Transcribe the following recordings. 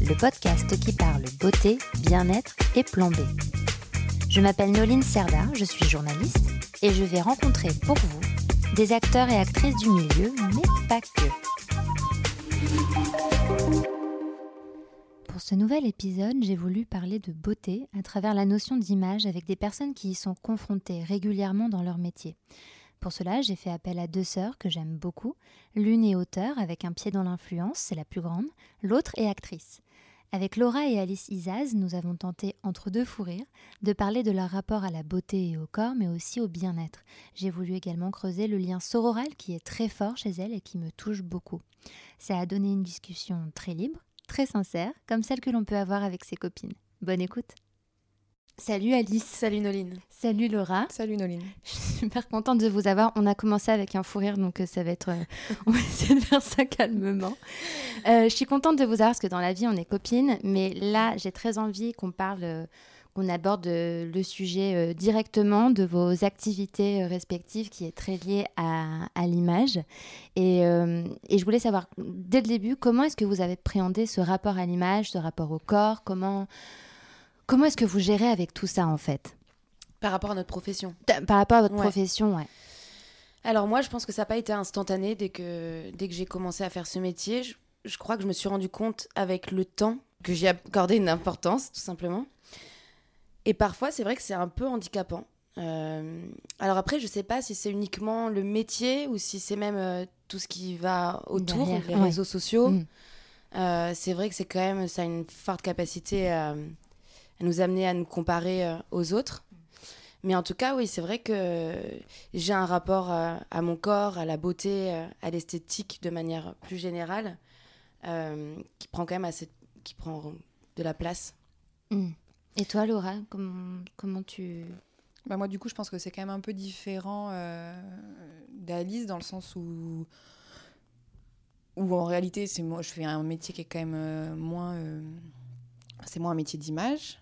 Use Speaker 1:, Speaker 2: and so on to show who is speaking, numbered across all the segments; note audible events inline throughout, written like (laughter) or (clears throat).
Speaker 1: le podcast qui parle beauté, bien-être et plan B. Je m'appelle Noline Serda, je suis journaliste et je vais rencontrer pour vous des acteurs et actrices du milieu, mais pas que. Pour ce nouvel épisode, j'ai voulu parler de beauté à travers la notion d'image avec des personnes qui y sont confrontées régulièrement dans leur métier. Pour cela, j'ai fait appel à deux sœurs que j'aime beaucoup. L'une est auteure avec un pied dans l'influence, c'est la plus grande, l'autre est actrice. Avec Laura et Alice Isaz, nous avons tenté, entre deux fous rires, de parler de leur rapport à la beauté et au corps, mais aussi au bien-être. J'ai voulu également creuser le lien sororal qui est très fort chez elles et qui me touche beaucoup. Ça a donné une discussion très libre, très sincère, comme celle que l'on peut avoir avec ses copines. Bonne écoute Salut Alice.
Speaker 2: Salut Noline.
Speaker 1: Salut Laura.
Speaker 2: Salut Noline.
Speaker 1: Je suis super contente de vous avoir. On a commencé avec un fou rire, donc euh, ça va être. euh, (laughs) on va essayer de faire ça calmement. Euh, je suis contente de vous avoir parce que dans la vie, on est copines, mais là, j'ai très envie qu'on parle, qu'on aborde le sujet directement de vos activités respectives qui est très lié à, à l'image. Et, euh, et je voulais savoir, dès le début, comment est-ce que vous avez appréhendé ce rapport à l'image, ce rapport au corps? Comment, comment est-ce que vous gérez avec tout ça en fait?
Speaker 2: Par rapport à notre profession.
Speaker 1: Par rapport à votre
Speaker 2: Ouais.
Speaker 1: profession, ouais.
Speaker 2: Alors moi, je pense que ça n'a pas été instantané dès que, dès que j'ai commencé à faire ce métier. Je, je crois que je me suis rendu compte avec le temps que j'y accordé une importance, tout simplement. Et parfois, c'est vrai que c'est un peu handicapant. Euh, alors après, je sais pas si c'est uniquement le métier ou si c'est même euh, tout ce qui va autour,
Speaker 1: Derrière,
Speaker 2: les
Speaker 1: ouais.
Speaker 2: réseaux sociaux.
Speaker 1: Mm.
Speaker 2: Euh, c'est vrai que c'est quand même, ça a une forte capacité à, à nous amener à nous comparer euh, aux autres. Mais en tout cas, oui, c'est vrai que j'ai un rapport à, à mon corps, à la beauté, euh, à l'esthétique de manière plus générale, euh, qui prend quand même assez, qui prend de la place.
Speaker 1: Mm. Et toi, Laura, comment, comment tu...
Speaker 3: Bah moi, du coup, je pense que c'est quand même un peu différent euh, d'Alice dans le sens où, où en réalité, c'est moi, je fais un métier qui est quand même euh, moins, euh, c'est moins un métier d'image.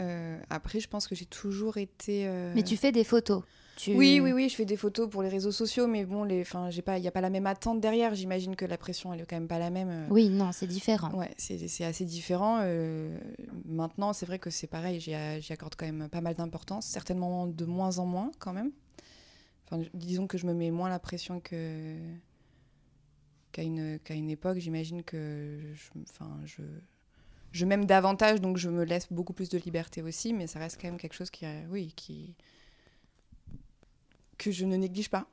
Speaker 3: Euh, après, je pense que j'ai toujours été. euh,
Speaker 1: Mais tu fais des photos. Tu...
Speaker 3: Oui, oui, oui, je fais des photos pour les réseaux sociaux, mais bon, les, enfin, j'ai pas, il y a pas la même attente derrière. J'imagine que la pression, elle est quand même pas la même. euh.
Speaker 1: Oui, non, c'est différent.
Speaker 3: Ouais, c'est c'est assez différent. euh, maintenant, c'est vrai que c'est pareil, j'y accorde quand même pas mal d'importance, certainement de moins en moins quand même. Enfin, disons que je me mets moins la pression que qu'à une, qu'à une époque. J'imagine que je, enfin, je, je m'aime davantage, donc je me laisse beaucoup plus de liberté aussi, mais ça reste quand même quelque chose qui, euh, oui, que je ne néglige pas.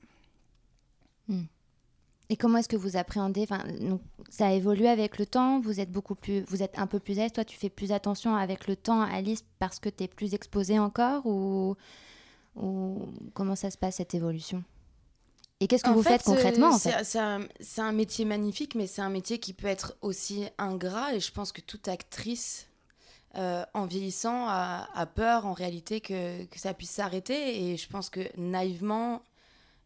Speaker 1: Et comment est-ce que vous appréhendez enfin, Ça a évolué avec le temps, vous êtes beaucoup plus, vous êtes un peu plus à l'aise, toi tu fais plus attention avec le temps, Alice, parce que tu es plus exposée encore ou comment ça se passe cette évolution? Et qu'est-ce que
Speaker 2: En
Speaker 1: vous
Speaker 2: fait,
Speaker 1: faites concrètement
Speaker 2: euh,
Speaker 1: en
Speaker 2: c'est-
Speaker 1: fait
Speaker 2: C'est un, métier magnifique, mais c'est un métier qui peut être aussi ingrat. Et je pense que toute actrice, euh, en vieillissant, a, a peur en réalité que, que ça puisse s'arrêter. Et je pense que naïvement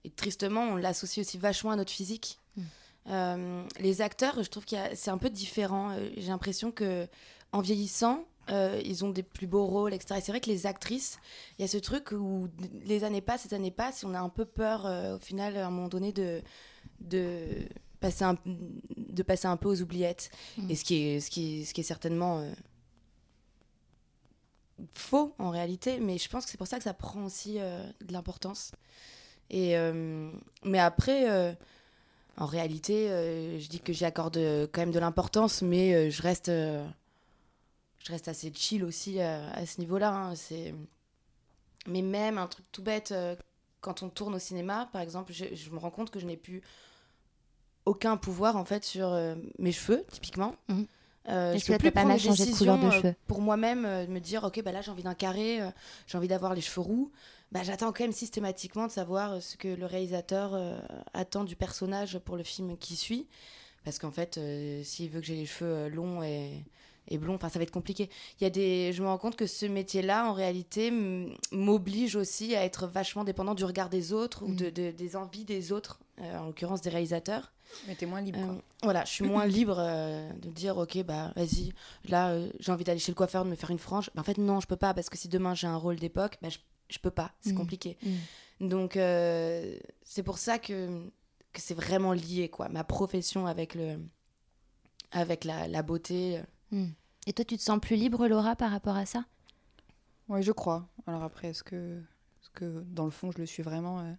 Speaker 2: et tristement, on l'associe aussi vachement à notre physique.
Speaker 1: Mm.
Speaker 2: Euh, les acteurs, je trouve que c'est un peu différent. J'ai l'impression que en vieillissant, euh, ils ont des plus beaux rôles, etc. Et c'est vrai que les actrices, il y a ce truc où les années passent, les années passent, et on a un peu peur, euh, au final, à un moment donné, de, de, passer, un, de passer un peu aux oubliettes.
Speaker 1: Mm.
Speaker 2: Et ce qui est, ce qui est, ce qui est certainement euh, faux, en réalité, mais je pense que c'est pour ça que ça prend aussi de l'importance. Et, mais après, en réalité, je dis que j'y accorde quand même de l'importance, mais je reste... je reste assez chill aussi euh, à ce niveau-là. hein. C'est... Mais même un truc tout bête, euh, quand on tourne au cinéma, par exemple, je, je me rends compte que je n'ai plus aucun pouvoir en fait sur euh, mes cheveux, typiquement.
Speaker 1: Est-ce
Speaker 2: je peux plus
Speaker 1: pas
Speaker 2: prendre
Speaker 1: mal
Speaker 2: des
Speaker 1: de de
Speaker 2: décisions,
Speaker 1: cheveux
Speaker 2: pour moi-même, de me dire, ok, bah là j'ai envie d'un carré, j'ai envie d'avoir les cheveux roux. Bah, j'attends quand même systématiquement de savoir ce que le réalisateur attend du personnage pour le film qui suit. Parce qu'en fait, s'il veut que j'ai les cheveux longs et, et blond. Enfin, ça va être compliqué. Il y a des, je me rends compte que ce métier-là, en réalité, m'oblige aussi à être vachement dépendant du regard des autres ou
Speaker 3: Mm.
Speaker 2: de, de- des envies des autres, euh, en l'occurrence des réalisateurs.
Speaker 3: Mais t'es moins libre.
Speaker 2: Euh,
Speaker 3: quoi.
Speaker 2: voilà, je suis moins (laughs) libre euh, de dire ok bah vas-y, là j'ai envie d'aller chez le coiffeur de me faire une frange. En fait non, je peux pas parce que si demain j'ai un rôle d'époque, bah, je, je peux pas, c'est
Speaker 1: Mm.
Speaker 2: compliqué.
Speaker 1: Mm.
Speaker 2: Donc c'est pour ça que, que c'est vraiment lié quoi, ma profession avec le avec la, la beauté.
Speaker 1: Mm. Et toi, tu te sens plus libre, Laura, par rapport à ça?
Speaker 3: Oui, je crois. Alors après, est-ce que, est-ce que dans le fond, je le suis vraiment euh,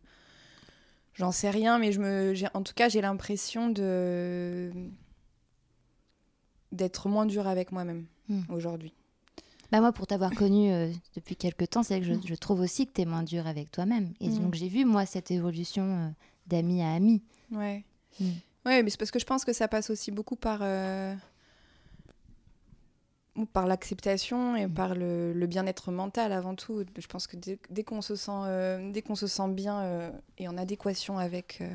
Speaker 3: J'en sais rien, mais je me, en tout cas, j'ai l'impression de d'être moins dure avec moi-même
Speaker 1: Mm.
Speaker 3: aujourd'hui.
Speaker 1: Bah moi, pour t'avoir connu euh, depuis quelques temps, c'est que je, je trouve aussi que tu es moins dur avec toi-même. Et donc, j'ai vu, moi, cette évolution euh, d'ami à ami.
Speaker 3: Ouais. Ouais, mais c'est parce que je pense que ça passe aussi beaucoup par euh, par l'acceptation et
Speaker 1: Mm.
Speaker 3: par le, le bien-être mental avant tout. Je pense que dès, dès qu'on se sent euh, dès qu'on se sent bien euh, et en adéquation avec euh,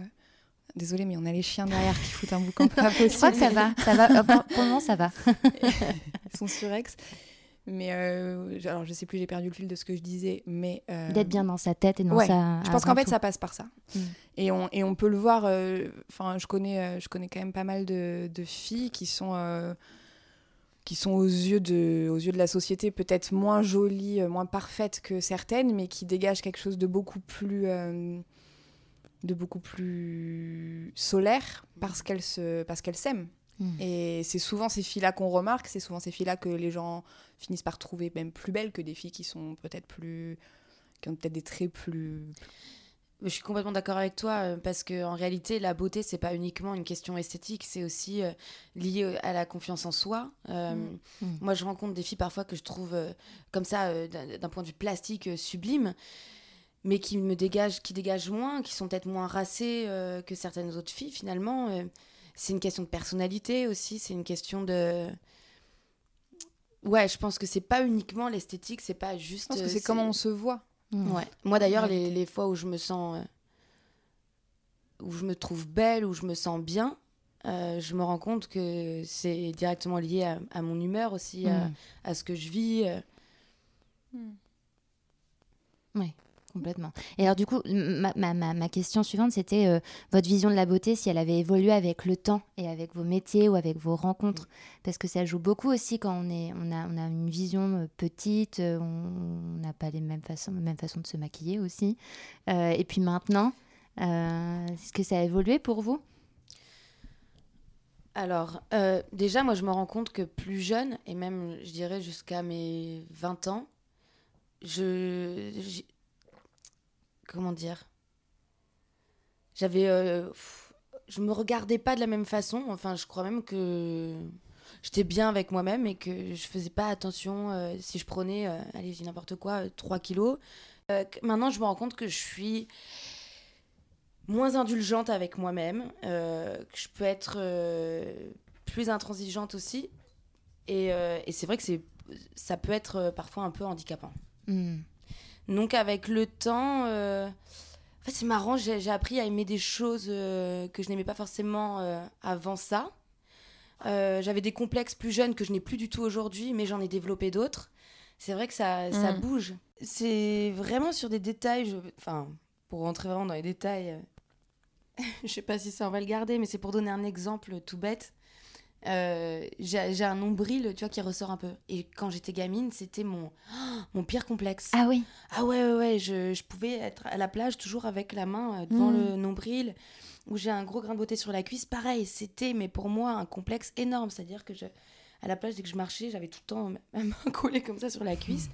Speaker 3: Désolée, mais on a les chiens derrière qui foutent un boucan pas (laughs) possible.
Speaker 1: Je crois que ça va. Ça va. Euh, pour, pour le moment, ça va. (laughs)
Speaker 3: Ils sont surex. Mais je- alors, je sais plus, j'ai perdu le fil de ce que je disais. Mais
Speaker 1: D'être bien dans sa tête et dans
Speaker 3: ouais,
Speaker 1: sa.
Speaker 3: Je pense qu'en fait,
Speaker 1: tout.
Speaker 3: ça passe par ça.
Speaker 1: Mm.
Speaker 3: Et, on, et on peut le voir. Enfin, je, connais, je connais quand même pas mal de, de filles qui sont, qui sont aux yeux, de, aux yeux de la société peut-être moins jolies, euh, moins parfaites que certaines, mais qui dégagent quelque chose de beaucoup plus. euh, de beaucoup plus solaire parce qu'elles se parce qu'elles s'aiment
Speaker 1: Mm.
Speaker 3: et c'est souvent ces filles-là qu'on remarque, c'est souvent ces filles-là que les gens finissent par trouver même plus belles que des filles qui sont peut-être plus. qui ont peut-être des traits plus.
Speaker 2: Je suis complètement d'accord avec toi euh, parce que en réalité la beauté c'est pas uniquement une question esthétique, c'est aussi euh, lié euh, à la confiance en soi. Euh,
Speaker 3: Mm.
Speaker 1: Mm.
Speaker 2: Moi je rencontre des filles parfois que je trouve euh, comme ça d'un point de vue plastique sublime, mais qui me dégagent, qui dégagent moins, qui sont peut-être moins racées que certaines autres filles finalement. c'est une question de personnalité aussi, c'est une question de Ouais, je pense que c'est pas uniquement l'esthétique, c'est pas juste.
Speaker 3: Je pense que c'est comment on se voit.
Speaker 1: Mm.
Speaker 2: Ouais. Moi d'ailleurs, les, fois où je me sens. euh, où je me trouve belle, où je me sens bien, euh, je me rends compte que c'est directement lié à, à mon humeur aussi, à,
Speaker 1: Mm.
Speaker 2: à ce que je vis. euh.
Speaker 1: Complètement. Et alors, du coup, ma, ma, ma, question suivante, c'était euh, votre vision de la beauté, si elle avait évolué avec le temps et avec vos métiers ou avec vos rencontres. Parce que ça joue beaucoup aussi quand on, est, on, a, on a une vision euh, petite, euh, on n'a pas les mêmes façons, même façon de se maquiller aussi. Et puis maintenant, est-ce que ça a évolué pour vous?
Speaker 2: Alors, déjà, moi, je me rends compte que plus jeune, et même, je dirais, jusqu'à mes 20 ans, je. J'ai- Comment dire J'avais. euh, je me regardais pas de la même façon. Enfin, je crois même que j'étais bien avec moi-même et que je faisais pas attention euh, si je prenais, euh, allez, dis n'importe quoi, euh, 3 kilos. Maintenant, je me rends compte que je suis moins indulgente avec moi-même, que je peux être plus intransigeante aussi. Et, c'est vrai que c'est, ça peut être parfois un peu handicapant.
Speaker 1: Mm.
Speaker 2: Donc avec le temps, euh, en fait, c'est marrant, j'ai, appris à aimer des choses euh, que je n'aimais pas forcément euh, avant ça. Euh, j'avais des complexes plus jeunes que je n'ai plus du tout aujourd'hui, mais j'en ai développé d'autres. C'est vrai que ça, ça
Speaker 3: Mm.
Speaker 2: bouge. C'est vraiment sur des détails, je... enfin, pour rentrer vraiment dans les détails, (laughs) je sais pas si ça on va le garder, mais c'est pour donner un exemple tout bête. Euh, j'ai un nombril, tu vois, qui ressort un peu. Et quand j'étais gamine, c'était mon, (gasps) mon pire complexe.
Speaker 1: Ah oui
Speaker 2: Ah ouais, ouais, ouais, je, je pouvais être à la plage toujours avec la main euh, devant
Speaker 3: Mm.
Speaker 2: le nombril, où j'ai un gros grain de beauté sur la cuisse. Pareil, c'était, mais pour moi, un complexe énorme. C'est-à-dire que je, à la plage, dès que je marchais, j'avais tout le temps ma main (laughs) collée comme ça sur la cuisse.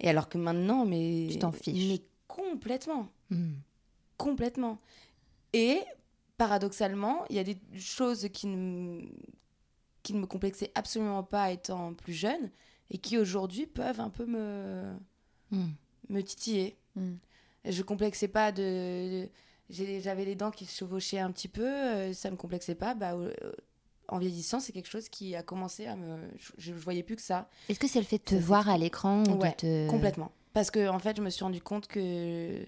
Speaker 2: Et alors que maintenant, mais.
Speaker 1: Tu t'en fiches.
Speaker 2: Mais complètement.
Speaker 1: Mm.
Speaker 2: Complètement. Et paradoxalement, il y a des choses qui ne, qui ne me complexaient absolument pas étant plus jeune et qui aujourd'hui peuvent un peu me,
Speaker 1: Mm.
Speaker 2: me titiller.
Speaker 3: Mm.
Speaker 2: Je complexais pas de. J'avais les dents qui se chevauchaient un petit peu, euh, ça me complexait pas. Bah, euh, en vieillissant, c'est quelque chose qui a commencé à me. Je, je voyais plus que ça.
Speaker 1: Est-ce que c'est le fait de te voir à l'écran ou
Speaker 2: Ouais,
Speaker 1: de te...
Speaker 2: Complètement. Parce que, en fait, je me suis rendu compte que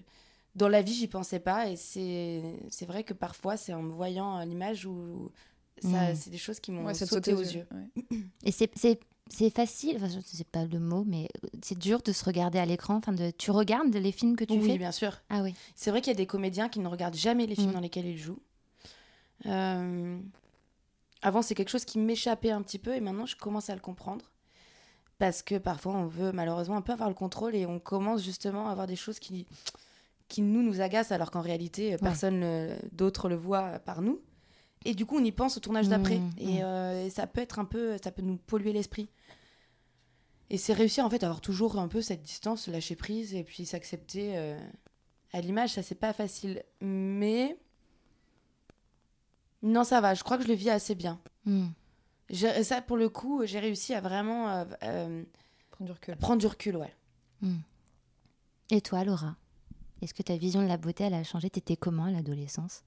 Speaker 2: dans la vie, j'y pensais pas. Et c'est c'est vrai que parfois, c'est en me voyant à l'image où ça, c'est des choses qui m'ont
Speaker 3: Ouais,
Speaker 2: sauté aux yeux.
Speaker 3: Ouais. (clears throat)
Speaker 1: Et c'est, facile, enfin, je sais pas le mot, mais c'est dur de se regarder à l'écran. Enfin, de, tu regardes les films que tu
Speaker 2: oui,
Speaker 1: fais?
Speaker 2: bien sûr.
Speaker 1: Ah oui.
Speaker 2: C'est vrai qu'il y a des comédiens qui ne regardent jamais les films
Speaker 1: Mm.
Speaker 2: dans lesquels ils jouent. Euh, Avant, c'est quelque chose qui m'échappait un petit peu et maintenant, je commence à le comprendre. Parce que parfois, on veut malheureusement un peu avoir le contrôle et on commence justement à avoir des choses qui, qui nous, nous agacent alors qu'en réalité, personne euh, d'autre le voit par nous. Et du coup, on y pense au tournage d'après.
Speaker 1: Mm,
Speaker 2: Et,
Speaker 1: mm.
Speaker 2: euh, et ça peut être un peu, ça peut nous polluer l'esprit. Et c'est réussir en fait à avoir toujours un peu cette distance, lâcher prise et puis s'accepter euh, à l'image, ça c'est pas facile. Mais non, ça va. Je crois que je le vis assez bien. J'ai- Ça, pour le coup, j'ai réussi à vraiment euh, euh,
Speaker 3: Prendre du recul.
Speaker 2: prendre du recul, ouais.
Speaker 1: Et toi, Laura Est-ce que ta vision de la beauté, elle a changé? T'étais comment à l'adolescence?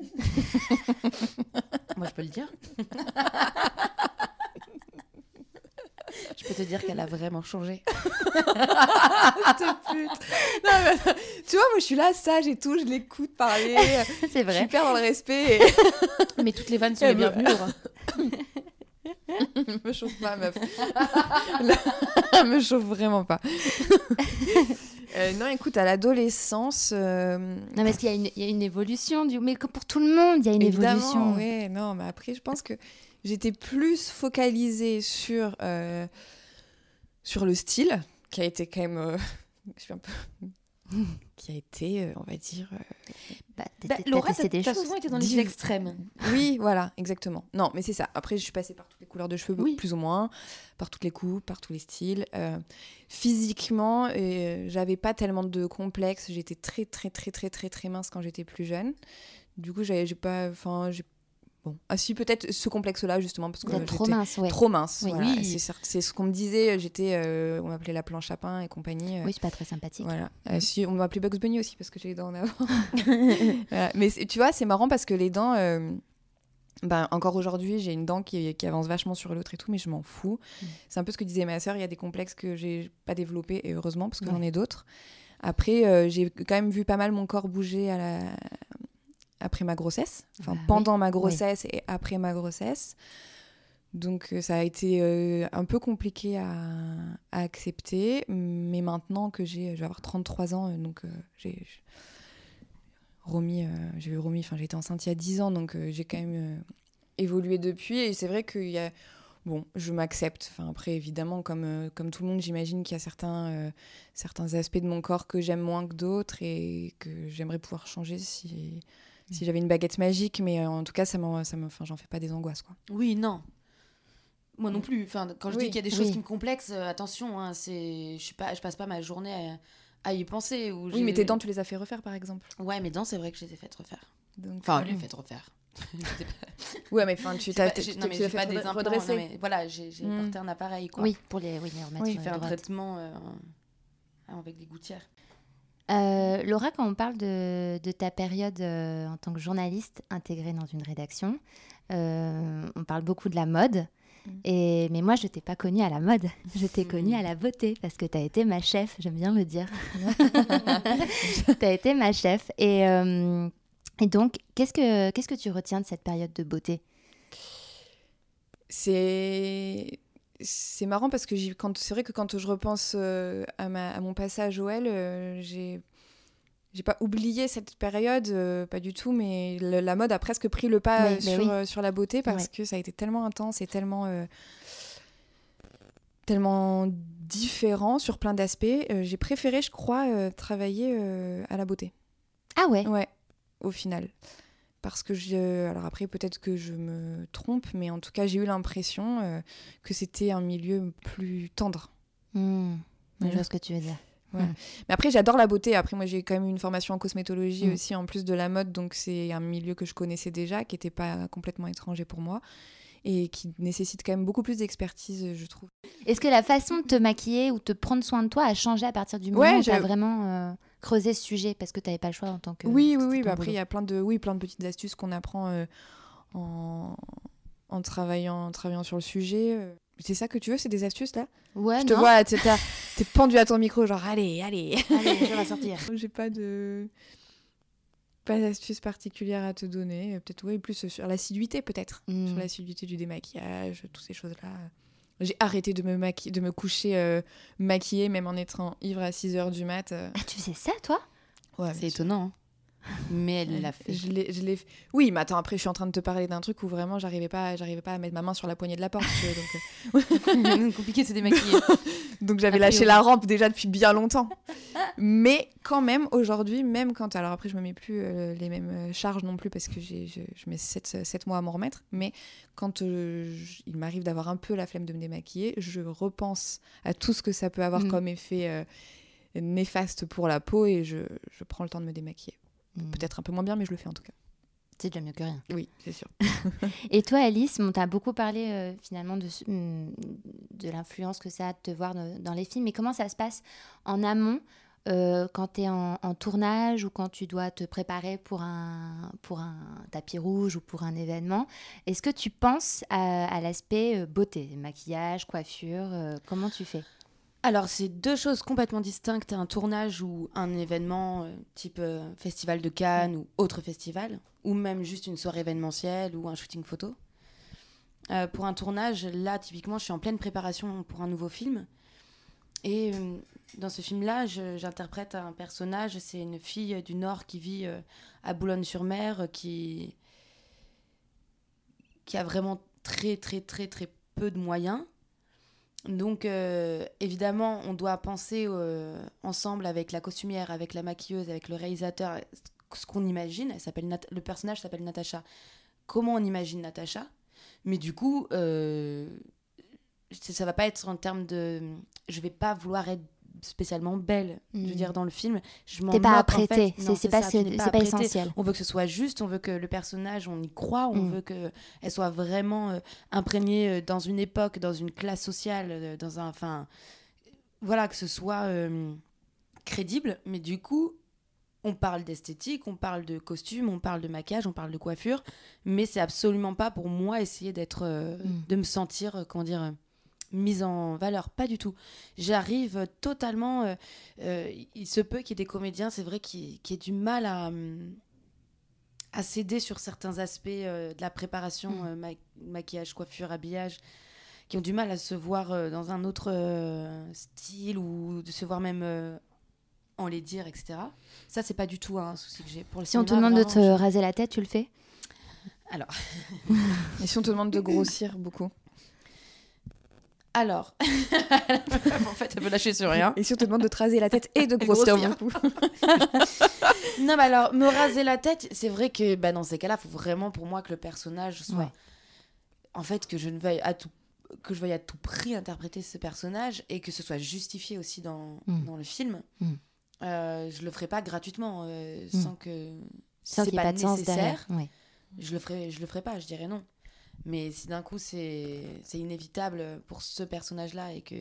Speaker 1: (laughs)
Speaker 2: Moi, je peux le dire. (laughs) je peux te dire qu'elle a vraiment changé. (laughs)
Speaker 3: Non, mais, tu vois, moi je suis là, sage et tout, je l'écoute parler.
Speaker 1: C'est
Speaker 3: je
Speaker 1: vrai.
Speaker 3: suis hyper dans le respect. Et...
Speaker 2: Mais toutes les vannes sont les bienvenues, Laura.
Speaker 3: me chauffe pas, meuf. Me chauffe vraiment pas. Euh, non, écoute, à l'adolescence. euh,
Speaker 1: Non, mais est-ce qu'il y, a une- il y a une évolution du... Mais comme pour tout le monde, il y a une évolution.
Speaker 3: Évidemment, ouais, non, mais après, je pense que j'étais plus focalisée sur, euh, sur le style, qui a été quand même. euh, (laughs) je suis un peu. (laughs) qui a été, on va dire.
Speaker 1: Bah,
Speaker 2: Bah, Laura, t'as souvent été dans les extrêmes.
Speaker 3: Oui, voilà, exactement. Non, mais c'est ça. Après, je suis passée par toutes les couleurs de cheveux,
Speaker 2: Oui.
Speaker 3: plus ou moins, par toutes les coupes, par tous les styles. Euh, physiquement, euh, j'avais pas tellement de complexes. J'étais très, très, très, très, très, très mince quand j'étais plus jeune. Du coup, j'ai pas. Enfin, j'ai. Bon. Ah, si, peut-être ce complexe-là, justement, parce que
Speaker 1: trop mince, ouais.
Speaker 3: trop mince.
Speaker 1: Oui.
Speaker 3: voilà.
Speaker 2: Oui.
Speaker 3: C'est ce qu'on me disait. J'étais. euh, on m'appelait la planche à pain et compagnie. euh,
Speaker 1: Oui, c'est pas très sympathique.
Speaker 3: voilà. Euh, si, on m'appelait Bugs Bunny aussi parce que j'ai les dents en avant. (laughs) Voilà. Mais tu vois, c'est marrant parce que les dents, euh, ben, encore aujourd'hui, j'ai une dent qui, qui avance vachement sur l'autre et tout, mais je m'en fous.
Speaker 1: Mm.
Speaker 3: C'est un peu ce que disait ma sœur, il y a des complexes que j'ai pas développés, et heureusement, parce que
Speaker 1: Ouais.
Speaker 3: j'en ai d'autres. Après, euh, j'ai quand même vu pas mal mon corps bouger à la... après ma grossesse, enfin
Speaker 1: Bah oui.
Speaker 3: pendant ma grossesse et après ma grossesse. Donc euh, ça a été euh, un peu compliqué à, à accepter, mais maintenant que j'ai, je vais avoir 33 ans, donc euh, j'ai j'ai euh, j'ai eu remis, enfin été enceinte il y a 10 ans, donc euh, j'ai quand même euh, évolué depuis, et c'est vrai qu'il y a, bon, je m'accepte. Enfin après évidemment, comme euh, comme tout le monde, j'imagine qu'il y a certains euh, certains aspects de mon corps que j'aime moins que d'autres et que j'aimerais pouvoir changer si si j'avais une baguette magique, mais euh, en tout cas ça m'en, ça enfin j'en fais pas des angoisses quoi.
Speaker 2: Oui, non. Moi non plus. Enfin, quand je
Speaker 3: Oui.
Speaker 2: dis qu'il y a des choses qui me complexent, attention, hein, c'est, je suis pas, je passe pas ma journée à, à y penser. Ou
Speaker 3: Oui, mais tes dents, tu les as fait refaire, par exemple.
Speaker 2: Ouais, mes dents, c'est vrai que je les ai faites refaire.
Speaker 3: Donc,
Speaker 2: Enfin,
Speaker 3: euh,
Speaker 2: je les ai faites refaire. (laughs)
Speaker 3: Ouais, mais enfin, tu t'as
Speaker 2: non, mais j'ai pas des implants.
Speaker 3: redresser.
Speaker 2: non, mais voilà, j'ai j'ai
Speaker 3: Mm.
Speaker 2: porté un appareil quoi.
Speaker 1: Oui, pour les, oui, les remettre
Speaker 3: Oui,
Speaker 2: fait un traitement euh, avec des gouttières.
Speaker 1: Euh, Laura, quand on parle de, de ta période euh, en tant que journaliste intégrée dans une rédaction, euh, on parle beaucoup de la mode.
Speaker 3: Mm.
Speaker 1: Et, mais moi, je t'ai pas connue à la mode. (laughs) Je t'ai
Speaker 2: Mm.
Speaker 1: connue à la beauté parce que tu as été ma chef, j'aime bien le dire. (laughs) tu as été ma chef. Et, euh, et donc, qu'est-ce que, qu'est-ce que tu retiens de cette période de beauté?
Speaker 3: C'est c'est marrant parce que c'est vrai que quand je repense euh, à, ma, à mon passage au L, euh, j'ai j'ai pas oublié cette période, euh, pas du tout, mais le- la mode a presque pris le pas
Speaker 1: Oui,
Speaker 3: sur,
Speaker 1: oui.
Speaker 3: euh, sur la beauté parce
Speaker 1: Ouais.
Speaker 3: que ça a été tellement intense et tellement euh, tellement différent sur plein d'aspects. Euh, j'ai préféré, je crois, travailler à la beauté.
Speaker 1: Ah ouais?
Speaker 3: Ouais, au final. Parce que je. Alors après, peut-être que je me trompe, mais en tout cas, j'ai eu l'impression que c'était un milieu plus tendre.
Speaker 1: Hmm, Je vois ce que tu veux dire.
Speaker 3: Mais après, j'adore la beauté. Après, moi, j'ai quand même eu une formation en cosmétologie
Speaker 1: Mm.
Speaker 3: aussi, en plus de la mode. Donc, c'est un milieu que je connaissais déjà, qui n'était pas complètement étranger pour moi. Et qui nécessite quand même beaucoup plus d'expertise, je trouve.
Speaker 1: Est-ce que la façon de te maquiller ou de te prendre soin de toi a changé à partir du moment
Speaker 3: Ouais,
Speaker 1: où tu as vraiment euh, creusé ce sujet parce que tu n'avais pas le choix en tant que.
Speaker 3: oui, oui, oui. bah après, il y a plein de, oui, plein de petites astuces qu'on apprend euh, en, en, travaillant, en travaillant sur le sujet. C'est ça que tu veux, c'est des astuces là?
Speaker 1: Ouais,
Speaker 3: Je te
Speaker 1: non.
Speaker 3: vois, t'es pendu à ton micro, genre allez, allez.
Speaker 2: Allez, je vais (laughs) sortir.
Speaker 3: J'ai pas de. Pas d'astuces particulières à te donner. Peut-être, oui, plus sur l'assiduité, peut-être.
Speaker 1: Hmm.
Speaker 3: Sur l'assiduité du démaquillage, toutes ces choses-là. J'ai arrêté de me, maqui- de me coucher euh, maquillée, même en étant ivre à 6 heures du mat. euh.
Speaker 1: Ah, tu faisais ça, toi?
Speaker 3: Ouais,
Speaker 2: C'est étonnant. hein. Mais elle l'a fait.
Speaker 3: Je l'ai, Oui, mais attends, après, je suis en train de te parler d'un truc où vraiment, j'arrivais pas, j'arrivais pas à mettre ma main sur la poignée de la porte. donc, euh, (laughs)
Speaker 2: compliqué de se démaquiller. (laughs)
Speaker 3: donc j'avais
Speaker 2: A
Speaker 3: lâché la rampe déjà depuis bien longtemps. (laughs) mais quand même, aujourd'hui, même quand. Alors après, je me mets plus euh, les mêmes euh, charges non plus parce que j'ai, je, je mets 7, mois à m'en remettre. Mais quand euh, il m'arrive d'avoir un peu la flemme de me démaquiller, je repense à tout ce que ça peut avoir
Speaker 1: Mm.
Speaker 3: comme effet néfaste pour la peau et je, je prends le temps de me démaquiller.
Speaker 1: Hmm.
Speaker 3: Peut-être un peu moins bien, mais je le fais en tout cas.
Speaker 1: C'est déjà mieux que rien.
Speaker 3: Oui, c'est sûr. (laughs)
Speaker 1: Et toi, Alice, on t'a beaucoup parlé euh, finalement de, hum, de l'influence que ça a de te voir dans, dans les films. Mais comment ça se passe en amont euh, quand tu es en, en tournage ou quand tu dois te préparer pour un, pour un tapis rouge ou pour un événement? Est-ce que tu penses à, à l'aspect euh, beauté, maquillage, coiffure euh, Comment tu fais?
Speaker 2: Alors, c'est deux choses complètement distinctes. Un tournage ou un événement euh, type euh, festival de Cannes ou autre festival, ou même juste une soirée événementielle ou un shooting photo. Euh, pour un tournage, là, typiquement, je suis en pleine préparation pour un nouveau film. Et dans ce film-là, j'interprète un personnage, c'est une fille du Nord qui vit à Boulogne-sur-Mer, qui... qui a vraiment très, très, très, très peu de moyens. Donc, euh, évidemment, on doit penser euh, ensemble avec la costumière, avec la maquilleuse, avec le réalisateur, ce qu'on imagine. Le personnage s'appelle Natacha. Comment on imagine Natacha? Mais du coup, euh, ça va pas être en termes de. Je vais pas vouloir être spécialement belle. Je veux
Speaker 1: Mhm.
Speaker 2: dire, dans le film, je m'en
Speaker 1: T'es pas
Speaker 2: moque, en
Speaker 1: apprêté,
Speaker 2: fait.
Speaker 1: c'est pas,
Speaker 2: apprêté.
Speaker 1: essentiel.
Speaker 2: On veut que ce soit juste, on veut que le personnage, on y croit, on
Speaker 1: Mm.
Speaker 2: veut qu'elle soit vraiment euh, imprégnée euh, dans une époque, dans une classe sociale, euh, dans un. Enfin. Voilà, que ce soit euh, crédible, mais du coup, on parle d'esthétique, on parle de costume, on parle de maquillage, on parle de coiffure, mais c'est absolument pas pour moi essayer d'être. euh,
Speaker 1: Mm.
Speaker 2: de me sentir, euh, comment dire. Mise en valeur, pas du tout. J'arrive totalement. euh, euh, il se peut qu'il y ait des comédiens, c'est vrai, qui, qui aient du mal à, hum, à céder sur certains aspects euh, de la préparation,
Speaker 1: Mm.
Speaker 2: euh, ma- maquillage, coiffure, habillage, qui ont du mal à se voir euh, dans un autre euh, style ou de se voir même euh, en les dire, etc. Ça, c'est pas du tout un souci que j'ai. Pour le
Speaker 1: Si on te demande de te
Speaker 2: je-
Speaker 1: raser la tête, tu le fais?
Speaker 2: Alors, (laughs)
Speaker 3: Et si on te demande de grossir beaucoup?
Speaker 2: Alors. (laughs) en fait, elle veut lâcher sur rien.
Speaker 3: Et si on te demande de te raser la tête et de (laughs) grossir,
Speaker 2: grossir.
Speaker 3: beaucoup (laughs)
Speaker 2: Non, mais alors, me raser la tête, c'est vrai que bah, dans ces cas-là, il faut vraiment pour moi que le personnage soit.
Speaker 1: Ouais.
Speaker 2: En fait, que je ne veuille à tout que je veuille à tout prix interpréter ce personnage et que ce soit justifié aussi dans,
Speaker 1: Mm.
Speaker 2: dans le film.
Speaker 1: Mm.
Speaker 2: Euh, je le ferai pas gratuitement euh,
Speaker 1: Mm.
Speaker 2: sans que si
Speaker 1: Sans
Speaker 2: c'est
Speaker 1: qu'il n'y ait
Speaker 2: pas,
Speaker 1: pas de sens
Speaker 2: nécessaire.
Speaker 1: derrière. Ouais.
Speaker 2: Je le ferai, je le ferai pas, je dirais non. Mais si d'un coup c'est inévitable pour ce personnage-là et que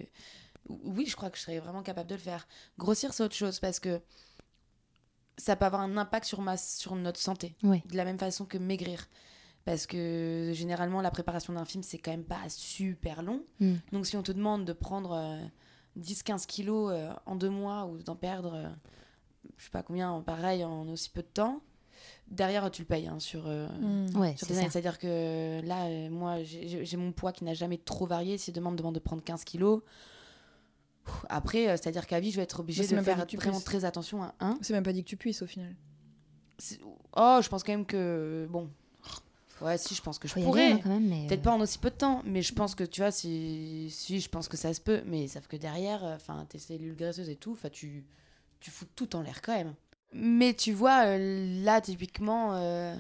Speaker 2: oui, je crois que je serais vraiment capable de le faire. Grossir, c'est autre chose parce que ça peut avoir un impact sur ma sur notre santé,
Speaker 1: Oui.
Speaker 2: de la même façon que maigrir. Parce que généralement, la préparation d'un film, c'est quand même pas super long.
Speaker 1: Mm.
Speaker 2: Donc, si on te demande de prendre euh, 10-15 kilos euh, en deux mois ou d'en perdre, euh, je sais pas combien, pareil, en aussi peu de temps, derrière, tu le payes hein, sur, euh,
Speaker 1: Ouais,
Speaker 2: sur
Speaker 1: c'est
Speaker 2: années. C'est-à-dire que là, euh, moi, j'ai mon poids qui n'a jamais trop varié. Si demain on me demande de prendre 15 kilos, après, euh, c'est-à-dire qu'à vie, je vais être obligée
Speaker 3: c'est
Speaker 2: de faire vraiment
Speaker 3: puisses.
Speaker 2: très attention à un.
Speaker 3: C'est même pas dit que tu puisses au final.
Speaker 2: C'est- Oh, je pense quand même que. Bon. Ouais, si, je pense que je
Speaker 1: Faut
Speaker 2: pourrais.
Speaker 1: aller hein, mais
Speaker 2: Peut-être
Speaker 1: euh,
Speaker 2: pas en aussi peu de temps, mais je pense que tu vois, si, si je pense que ça se peut, mais sauf que derrière, enfin, tes cellules graisseuses et tout, enfin, tu, tu fous tout en l'air quand même. Mais tu vois, euh, là, typiquement, euh,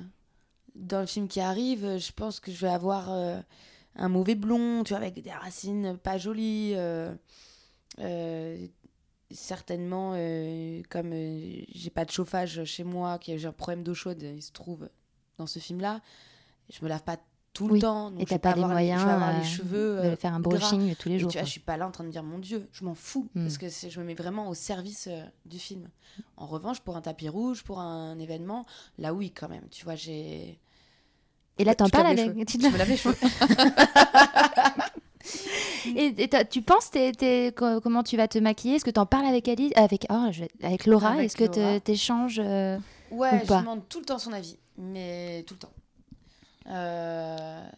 Speaker 2: dans le film qui arrive, euh, je pense que je vais avoir un mauvais blond, tu vois, avec des racines pas jolies. certainement, comme j'ai pas de chauffage chez moi, que j'ai un problème d'eau chaude, il se trouve dans ce film-là, je me lave pas tout le
Speaker 1: Oui.
Speaker 2: temps. Donc
Speaker 1: Et t'as pas les moyens
Speaker 2: avoir
Speaker 1: euh,
Speaker 2: les cheveux.
Speaker 1: de
Speaker 2: euh,
Speaker 1: faire un
Speaker 2: gras.
Speaker 1: brushing tous les
Speaker 2: Et
Speaker 1: jours.
Speaker 2: tu vois,
Speaker 1: quoi.
Speaker 2: je suis pas là en train de dire mon Dieu, je m'en fous
Speaker 1: Mm.
Speaker 2: parce que je me mets vraiment au service euh, du film. En revanche, pour un tapis rouge, pour un événement, là oui quand même. Tu vois, j'ai.
Speaker 1: Et là, t'en
Speaker 3: Tu te
Speaker 1: parles
Speaker 3: laves les
Speaker 1: avec. tu te
Speaker 2: Je me lave les cheveux. (laughs)
Speaker 1: Et, et tu penses comment tu vas te maquiller? Est-ce que tu en parles avec Alice avec oh, je- avec Laura Est-ce que tu échanges
Speaker 2: Ouais,
Speaker 1: Ou
Speaker 2: je demande tout le temps son avis, mais tout le temps. Euh,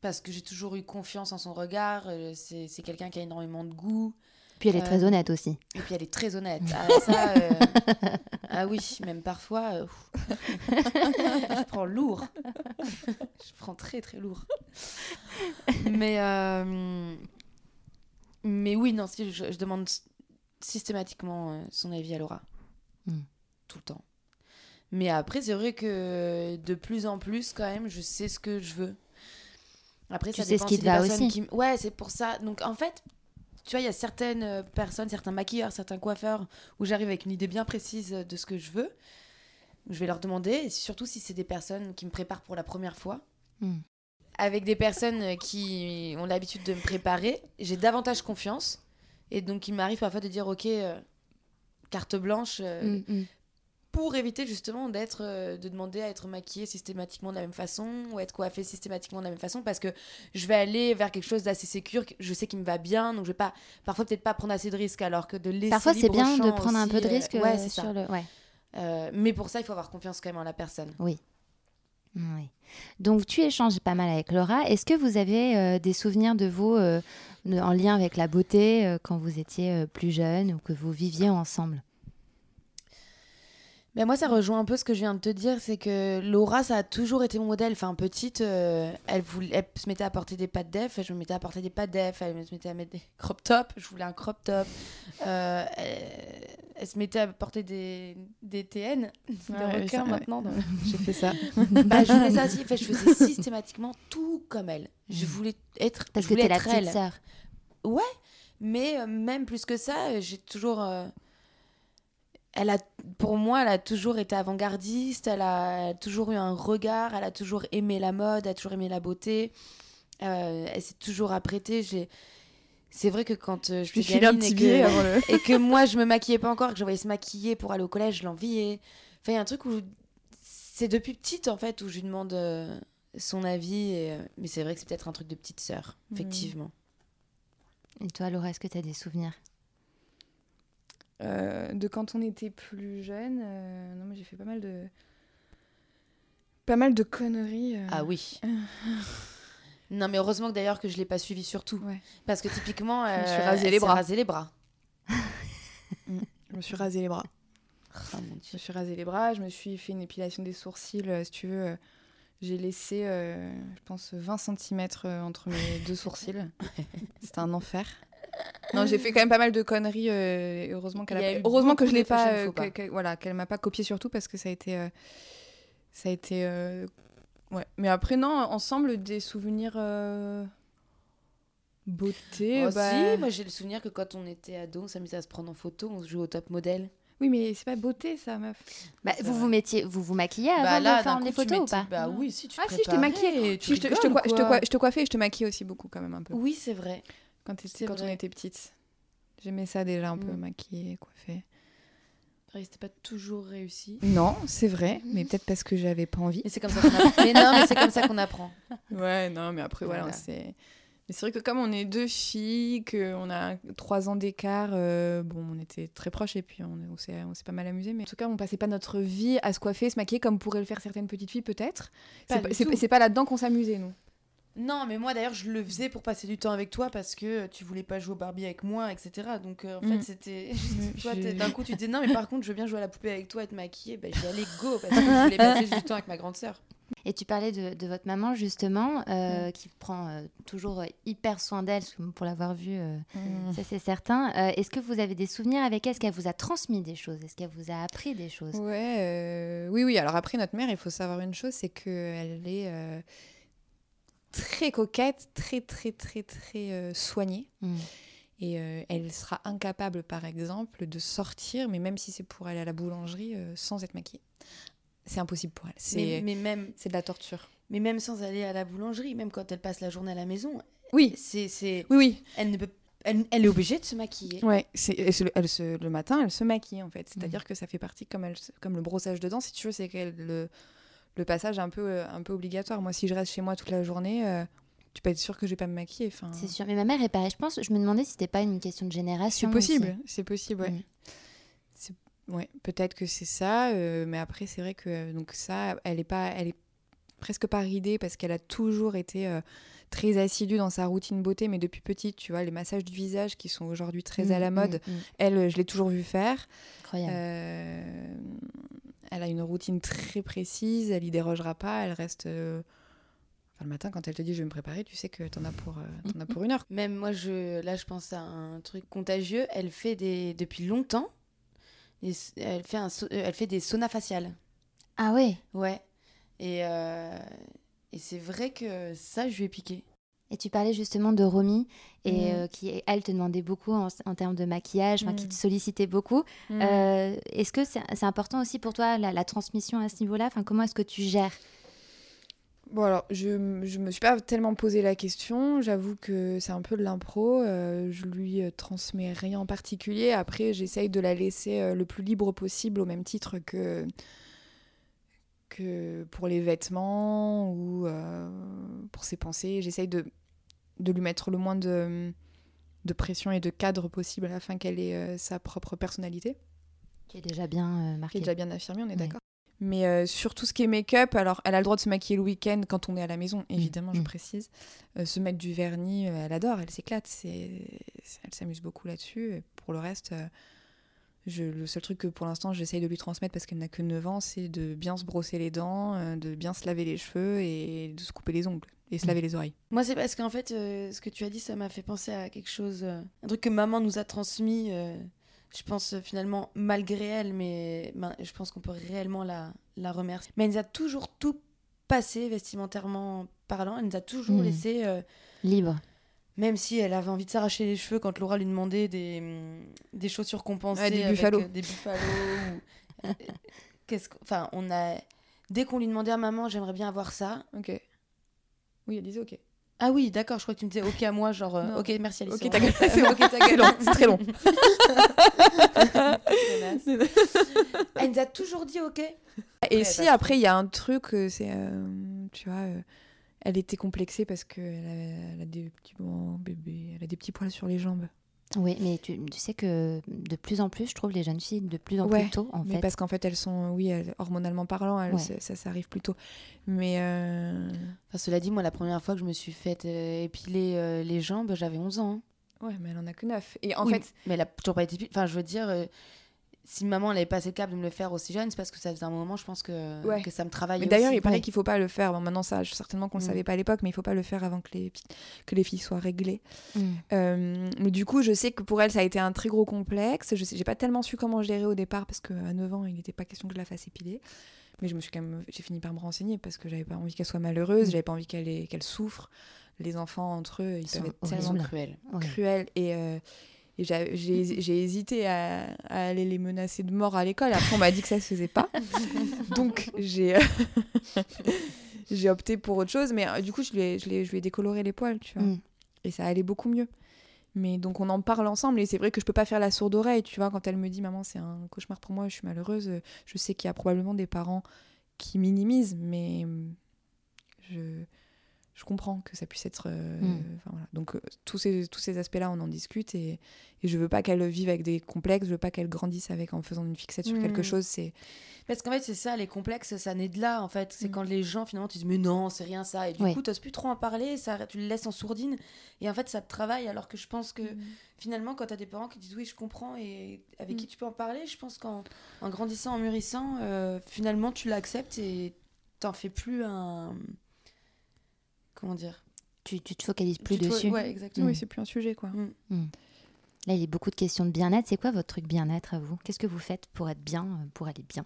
Speaker 2: parce que j'ai toujours eu confiance en son regard. euh, C'est c'est quelqu'un qui a énormément de goût.
Speaker 1: Puis elle est très
Speaker 2: Euh,
Speaker 1: honnête aussi.
Speaker 2: Et puis elle est très honnête. (laughs) Ah, ça, ah oui, même parfois, (laughs) je prends lourd. je prends très très lourd. Mais, mais oui, non, si, je, je demande systématiquement son avis à Laura.
Speaker 1: Hmm.
Speaker 2: Tout le temps. Mais après, c'est vrai que de plus en plus, quand même, je sais ce que je veux. Après,
Speaker 1: Tu
Speaker 2: ça
Speaker 1: sais
Speaker 2: dépend
Speaker 1: ce qui te va aussi.
Speaker 2: qui Ouais, c'est pour ça. Donc, en fait, tu vois, il y a certaines euh, personnes, certains maquilleurs, certains coiffeurs où j'arrive avec une idée bien précise de ce que je veux. Je vais leur demander, et surtout si c'est des personnes qui me préparent pour la première fois.
Speaker 1: Hmm.
Speaker 2: Avec des personnes euh, qui ont l'habitude de me préparer, j'ai davantage confiance. Et donc, il m'arrive parfois de dire, OK, euh, carte blanche, euh,
Speaker 1: Mm, mm.
Speaker 2: Pour éviter justement d'être euh, de demander à être maquillée systématiquement de la même façon ou être coiffée systématiquement de la même façon parce que je vais aller vers quelque chose d'assez sécure je sais qui me va bien donc je vais pas parfois peut-être pas prendre assez de risques alors que de laisser
Speaker 1: Parfois, c'est bien de prendre un peu de
Speaker 2: euh,
Speaker 1: risque
Speaker 2: ouais
Speaker 1: euh, sur
Speaker 2: ça
Speaker 1: le. Ouais.
Speaker 2: Euh, mais pour ça il faut avoir confiance quand même en la personne
Speaker 1: Oui. Donc, tu échanges pas mal avec Laura. Est-ce que vous avez euh, des souvenirs de vous euh, en lien avec la beauté euh, quand vous étiez euh, plus jeune ou que vous viviez ensemble?
Speaker 2: Mais moi, ça rejoint un peu ce que je viens de te dire, c'est que Laura, ça a toujours été mon modèle. Enfin, petite, euh, elle, voulait, elle se mettait à porter des pattes def, je me mettais à porter des pattes def, elle se mettait à mettre des (laughs) crop tops, je voulais un crop top. Euh, elle, elle se mettait à porter des, des TN, des
Speaker 3: Ouais,
Speaker 2: requins
Speaker 3: ça, ouais.
Speaker 2: maintenant. (laughs)
Speaker 3: J'ai fait ça. (laughs)
Speaker 2: Bah, je voulais ça aussi, Enfin, je faisais systématiquement tout comme elle. Je voulais être,
Speaker 1: Parce
Speaker 2: je
Speaker 1: que
Speaker 2: voulais
Speaker 1: t'es la petite
Speaker 2: elle.
Speaker 1: sœur.
Speaker 2: Mais euh, même plus que ça, j'ai toujours. Elle a, pour moi, elle a toujours été avant-gardiste. Elle a toujours eu un regard. Elle a toujours aimé la mode. Elle a toujours aimé la beauté. euh, elle s'est toujours apprêtée. J'ai. C'est vrai que quand euh, je suis
Speaker 3: file un
Speaker 2: gamine
Speaker 3: petit
Speaker 2: et que,
Speaker 3: avant le. (laughs)
Speaker 2: et que moi je me maquillais pas encore, que je voyais se maquiller pour aller au collège, je l'enviais. Enfin, il y a un truc où c'est depuis petite en fait où je lui demande euh, son avis. et, Mais c'est vrai que c'est peut-être un truc de petite sœur,
Speaker 3: Mhm.
Speaker 2: effectivement.
Speaker 1: Et toi, Laura, est-ce que tu as des souvenirs?
Speaker 3: Euh, de quand on était plus jeune, euh, non, mais j'ai fait pas mal de. Pas mal de conneries. euh.
Speaker 2: Ah oui. (laughs) non, mais heureusement que d'ailleurs que je l'ai pas suivi surtout.
Speaker 3: Ouais.
Speaker 2: Parce que typiquement,
Speaker 3: me suis rasé les bras.
Speaker 2: rasé les bras. (laughs)
Speaker 3: Je me suis rasé les bras.
Speaker 2: Ah, mon Dieu.
Speaker 3: Je me suis rasé les bras, je me suis fait une épilation des sourcils, si tu veux. J'ai laissé, euh, je pense, 20 cm entre mes deux sourcils. (laughs) C'était un enfer. Non, j'ai fait quand même pas mal de conneries. euh, et heureusement qu'elle a
Speaker 2: a eu
Speaker 3: heureusement que je l'ai pas, euh,
Speaker 2: faux pas.
Speaker 3: que- que- voilà, qu'elle m'a pas copié surtout parce que ça a été, euh, ça a été, euh, ouais. Mais après non, ensemble des souvenirs euh, beauté.
Speaker 2: Oh,
Speaker 3: bah-
Speaker 2: si, moi j'ai le souvenir que quand on était ado, on s'amusait à se prendre en photo, on se jouait au top modèle.
Speaker 3: Oui, mais c'est pas beauté ça, meuf.
Speaker 1: bah, vous,
Speaker 2: vrai.
Speaker 1: vous, mettiez, vous vous maquillez avant
Speaker 2: bah là,
Speaker 1: de faire les photos ou pas
Speaker 2: Bah
Speaker 3: Non.
Speaker 2: oui, si tu
Speaker 3: Ah, si, je t'ai maquillée.
Speaker 2: tu
Speaker 3: te, te, je te coiffais et je te maquillais aussi beaucoup quand même un peu.
Speaker 2: Oui, c'est vrai.
Speaker 3: Quand, on était petite. J'aimais ça déjà un peu
Speaker 2: Mm.
Speaker 3: maquillée, coiffée.
Speaker 2: Après, c'était pas toujours réussi.
Speaker 3: Non, c'est vrai, mais (laughs) peut-être parce que j'avais pas envie.
Speaker 2: Mais c'est comme ça qu'on apprend. mais non, mais c'est comme ça qu'on apprend. (laughs)
Speaker 3: Ouais, non, mais après, voilà,
Speaker 2: Voilà.
Speaker 3: c'est. Mais c'est vrai que comme on est deux filles, qu'on a trois ans d'écart, euh, bon, on était très proches et puis on, on s'est pas mal amusé. Mais en tout cas, on passait pas notre vie à se coiffer, se maquiller comme pourraient le faire certaines petites filles, peut-être. C'est pas, pas là-dedans qu'on s'amusait, nous.
Speaker 2: Non, mais moi d'ailleurs, je le faisais pour passer du temps avec toi parce que tu voulais pas jouer au Barbie avec moi, etc. Donc euh, en fait,
Speaker 3: Mm.
Speaker 2: c'était.
Speaker 3: Je-
Speaker 2: Toi, d'un coup, tu disais non, mais par contre, je veux bien jouer à la poupée avec toi et te maquiller. Bah, j'y allais go parce que je voulais passer du temps avec ma grande sœur.
Speaker 1: Et tu parlais de, de votre maman justement, euh, qui prend euh, toujours hyper soin d'elle, pour l'avoir vue, euh, ça c'est certain. Euh, Est-ce que vous avez des souvenirs avec elle? Est-ce qu'elle vous a transmis des choses? Est-ce qu'elle vous a appris des choses?
Speaker 3: Ouais, euh, oui, oui. Alors après, notre mère, il faut savoir une chose, c'est qu'elle est euh, très coquette, très, très, très, très euh, soignée.
Speaker 1: Mm.
Speaker 3: Et euh, elle sera incapable, par exemple, de sortir, mais même si c'est pour aller à la boulangerie, euh, sans être maquillée. C'est impossible pour elle. C'est
Speaker 2: mais même,
Speaker 3: c'est de la torture.
Speaker 2: mais même sans aller à la boulangerie, même quand elle passe la journée à la maison,
Speaker 3: Oui,
Speaker 2: c'est, c'est,
Speaker 3: oui, oui.
Speaker 2: elle ne peut, elle, elle est obligée de se maquiller.
Speaker 3: Ouais, c'est, elle se- elle se- le matin, elle se maquille en fait. C'est-à-dire que ça fait partie comme, elle, comme le brossage de dents, si tu veux, c'est qu'elle le, le passage un peu, euh, un peu obligatoire. Moi, si je reste chez moi toute la journée, euh, tu peux être sûr que je vais pas me maquiller. Enfin,
Speaker 1: C'est sûr. Mais ma mère est pareille. Je pense, je me demandais si c'était pas une question de
Speaker 3: c'est
Speaker 1: génération.
Speaker 3: possible,
Speaker 1: aussi.
Speaker 3: c'est possible, ouais.
Speaker 1: Mm.
Speaker 3: C'est- ouais, peut-être que c'est ça, euh, mais après, c'est vrai que donc ça, elle est pas, elle est presque pas ridée parce qu'elle a toujours été euh, très assidue dans sa routine beauté, mais depuis petite, tu vois, les massages du visage qui sont aujourd'hui très à la
Speaker 1: Mm,
Speaker 3: mode,
Speaker 1: mm, mm.
Speaker 3: elle, je l'ai toujours vue faire.
Speaker 1: Incroyable.
Speaker 3: Euh, elle a une routine très précise, elle y dérogera pas, elle reste. euh, Enfin, le matin, quand elle te dit je vais me préparer, tu sais que t'en as pour, euh, t'en as pour une heure. (laughs)
Speaker 2: Même moi, je, là, je pense à un truc contagieux. Elle fait des, depuis longtemps, des- elle, fait un, euh, elle fait des saunas faciales.
Speaker 1: Ah ouais?
Speaker 2: Ouais. Et, euh, et c'est vrai que ça, je lui ai piqué.
Speaker 1: Et tu parlais justement de Romy, et
Speaker 3: Mm.
Speaker 1: euh, qui, elle, te demandait beaucoup en, en termes de maquillage, enfin, qui
Speaker 3: Mm.
Speaker 1: te sollicitait beaucoup. Euh, est-ce que c'est c'est important aussi pour toi, la, la transmission à ce niveau-là? Enfin, Comment est-ce que tu gères?
Speaker 3: Bon alors, je, je me suis pas tellement posé la question. J'avoue que c'est un peu de l'impro. euh, je lui euh, transmets rien en particulier. Après, j'essaye de la laisser le plus libre possible, au même titre que que pour les vêtements ou euh, pour ses pensées. J'essaye de de lui mettre le moins de de pression et de cadre possible afin qu'elle ait euh, sa propre personnalité
Speaker 1: Qui est déjà bien euh,
Speaker 3: qui est déjà bien affirmé, on est
Speaker 1: Ouais.
Speaker 3: d'accord. Mais euh, sur tout ce qui est make-up, alors elle a le droit de se maquiller le week-end quand on est à la maison, évidemment, je
Speaker 1: mm.
Speaker 3: précise. Euh, se mettre du vernis, elle adore, elle s'éclate, elle s'amuse beaucoup là-dessus. Pour le reste, je... le seul truc que pour l'instant j'essaye de lui transmettre parce qu'elle n'a que 9 ans, c'est de bien se brosser les dents, euh, de bien se laver les cheveux et de se couper les ongles et se
Speaker 1: Mm.
Speaker 3: laver les oreilles.
Speaker 2: Moi, c'est parce qu'en fait, euh, ce que tu as dit, ça m'a fait penser à quelque chose, euh, un truc que maman nous a transmis. euh, je pense finalement malgré elle, mais ben, je pense qu'on peut réellement la, la remercier. Mais elle nous a toujours tout passé vestimentairement parlant. Elle nous a toujours
Speaker 1: Mm.
Speaker 2: laissé, euh,
Speaker 1: Libre.
Speaker 2: Même si elle avait envie de s'arracher les cheveux quand Laura lui demandait des, hum, des chaussures compensées,
Speaker 3: Ouais, des
Speaker 2: avec,
Speaker 3: buffalo.
Speaker 2: euh, des buffalo. ou- euh, Qu'est-ce que- enfin, on a. Dès qu'on lui demandait à maman, j'aimerais bien avoir ça.
Speaker 3: Ok. Oui, elle disait ok.
Speaker 2: Ah oui, d'accord, je crois que tu me disais ok à moi, genre euh,
Speaker 3: Non.
Speaker 2: ok, merci Alice.
Speaker 3: Ok, (laughs) ta gueule. C'est long, c'est
Speaker 2: gueule.
Speaker 3: long, c'est très long.
Speaker 2: Elle nous a toujours dit ok.
Speaker 3: Et
Speaker 2: Ouais,
Speaker 3: si après il y a un truc, c'est euh, tu vois, euh, elle était complexée parce qu'elle a, elle a des petits bon, bébés, elle a des petits poils sur les jambes.
Speaker 1: Oui, mais tu, tu sais que de plus en plus, je trouve les jeunes filles de plus en
Speaker 3: Ouais,
Speaker 1: plus tôt, en
Speaker 3: Mais
Speaker 1: fait.
Speaker 3: parce qu'en fait elles sont, oui, elles- hormonalement parlant, elles-
Speaker 1: Ouais.
Speaker 3: ça, ça, ça arrive plus tôt. Mais euh,
Speaker 2: Enfin, cela dit, moi, la première fois que je me suis faite euh, épiler euh, les jambes, j'avais 11 ans. hein.
Speaker 3: ouais, mais elle en a que 9. Et en
Speaker 2: Oui,
Speaker 3: fait,
Speaker 2: Mais elle a toujours pas été épilée. Enfin, je veux dire, euh, si maman elle avait passé le cap de me le faire aussi jeune, c'est parce que ça faisait un moment, je pense que,
Speaker 3: Ouais.
Speaker 2: que ça me travaillait.
Speaker 3: mais d'ailleurs il paraît
Speaker 1: ouais.
Speaker 3: qu'il faut pas le faire. Bon, maintenant ça, je- certainement qu'on le
Speaker 2: Mm.
Speaker 3: savait pas à l'époque, mais il faut pas le faire avant que les que les filles soient réglées.
Speaker 1: Mm.
Speaker 3: Euh, mais du coup, je sais que pour elle, ça a été un très gros complexe. Je sais, j'ai pas tellement su comment gérer au départ parce qu'à 9 ans, il n'était pas question que je la fasse épiler. Mais je me suis quand même, j'ai fini par me renseigner parce que j'avais pas envie qu'elle soit malheureuse,
Speaker 1: Mm.
Speaker 3: j'avais pas envie qu'elle qu'elle souffre. Les enfants entre eux, ils
Speaker 1: Ils
Speaker 3: peuvent
Speaker 1: sont
Speaker 3: tellement
Speaker 2: cruels.
Speaker 1: Ouais.
Speaker 3: cruels et, euh, et j'ai, hésité à, à aller les menacer de mort à l'école. Après, on m'a dit que ça se faisait pas. (laughs) Donc, j'ai, (laughs) j'ai opté pour autre chose. Mais euh, du coup, je lui, ai, je, l'ai- je lui ai décoloré les poils, tu vois.
Speaker 1: Mm.
Speaker 3: Et ça allait beaucoup mieux. Mais donc, on en parle ensemble. Et c'est vrai que je peux pas faire la sourde oreille, tu vois. Quand elle me dit, maman, c'est un cauchemar pour moi, je suis malheureuse, je sais qu'il y a probablement des parents qui minimisent, mais je, je comprends que ça puisse être. euh,
Speaker 1: Mm.
Speaker 3: voilà. Donc, euh, tous ces, tous ces aspects-là, on en discute. Et, et je veux pas qu'elle vive avec des complexes, je veux pas qu'elle grandisse avec en faisant une fixette sur quelque
Speaker 2: Mm.
Speaker 3: chose. C'est
Speaker 2: Parce qu'en fait, c'est ça, les complexes, ça naît de là, en fait. C'est
Speaker 3: Mm.
Speaker 2: quand les gens, finalement, disent, mais non, c'est rien ça. Et du
Speaker 1: Ouais.
Speaker 2: coup, t'oses plus trop en parler, ça, tu le laisses en sourdine. Et en fait, ça te travaille, alors que je pense que finalement, quand t'as des parents qui disent, oui, je comprends, et avec qui tu peux en parler, je pense qu'en en grandissant, en mûrissant, euh, finalement, tu l'acceptes et t'en fais plus un. Comment dire
Speaker 1: Tu, tu te focalises plus
Speaker 2: Tu
Speaker 1: dessus.
Speaker 2: Ouais, exactement.
Speaker 3: oui, c'est plus un sujet, quoi.
Speaker 1: Là, il y a beaucoup de questions de bien-être. C'est quoi votre truc bien-être à vous? Qu'est-ce que vous faites pour être bien, euh, pour aller bien?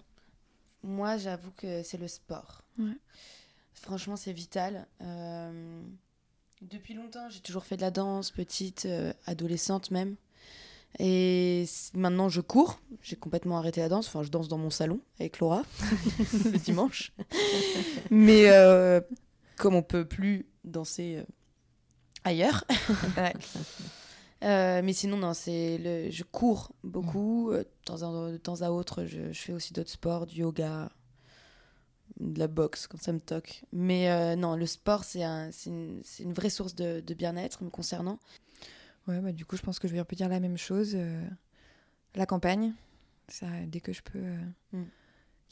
Speaker 2: Moi, j'avoue que c'est le sport.
Speaker 3: Ouais.
Speaker 2: Franchement, c'est vital. Euh, depuis longtemps, j'ai toujours fait de la danse, petite, euh, adolescente même. Et maintenant, je cours. J'ai complètement arrêté la danse. Enfin, je danse dans mon salon avec Laura (laughs) le dimanche. (laughs) Mais euh, comme on peut plus danser euh, ailleurs. (laughs)
Speaker 3: Ouais.
Speaker 2: Euh, mais sinon, non, c'est le... je cours beaucoup. Euh, de, temps en- de temps à autre, je, je fais aussi d'autres sports, du yoga, de la boxe quand ça me toque. Mais euh, non, le sport, c'est un, une, une vraie source de, de bien-être me concernant.
Speaker 3: Ouais, bah, du coup, je pense que je vais un peu dire la même chose. euh, la campagne, ça, dès que je peux
Speaker 2: Mm.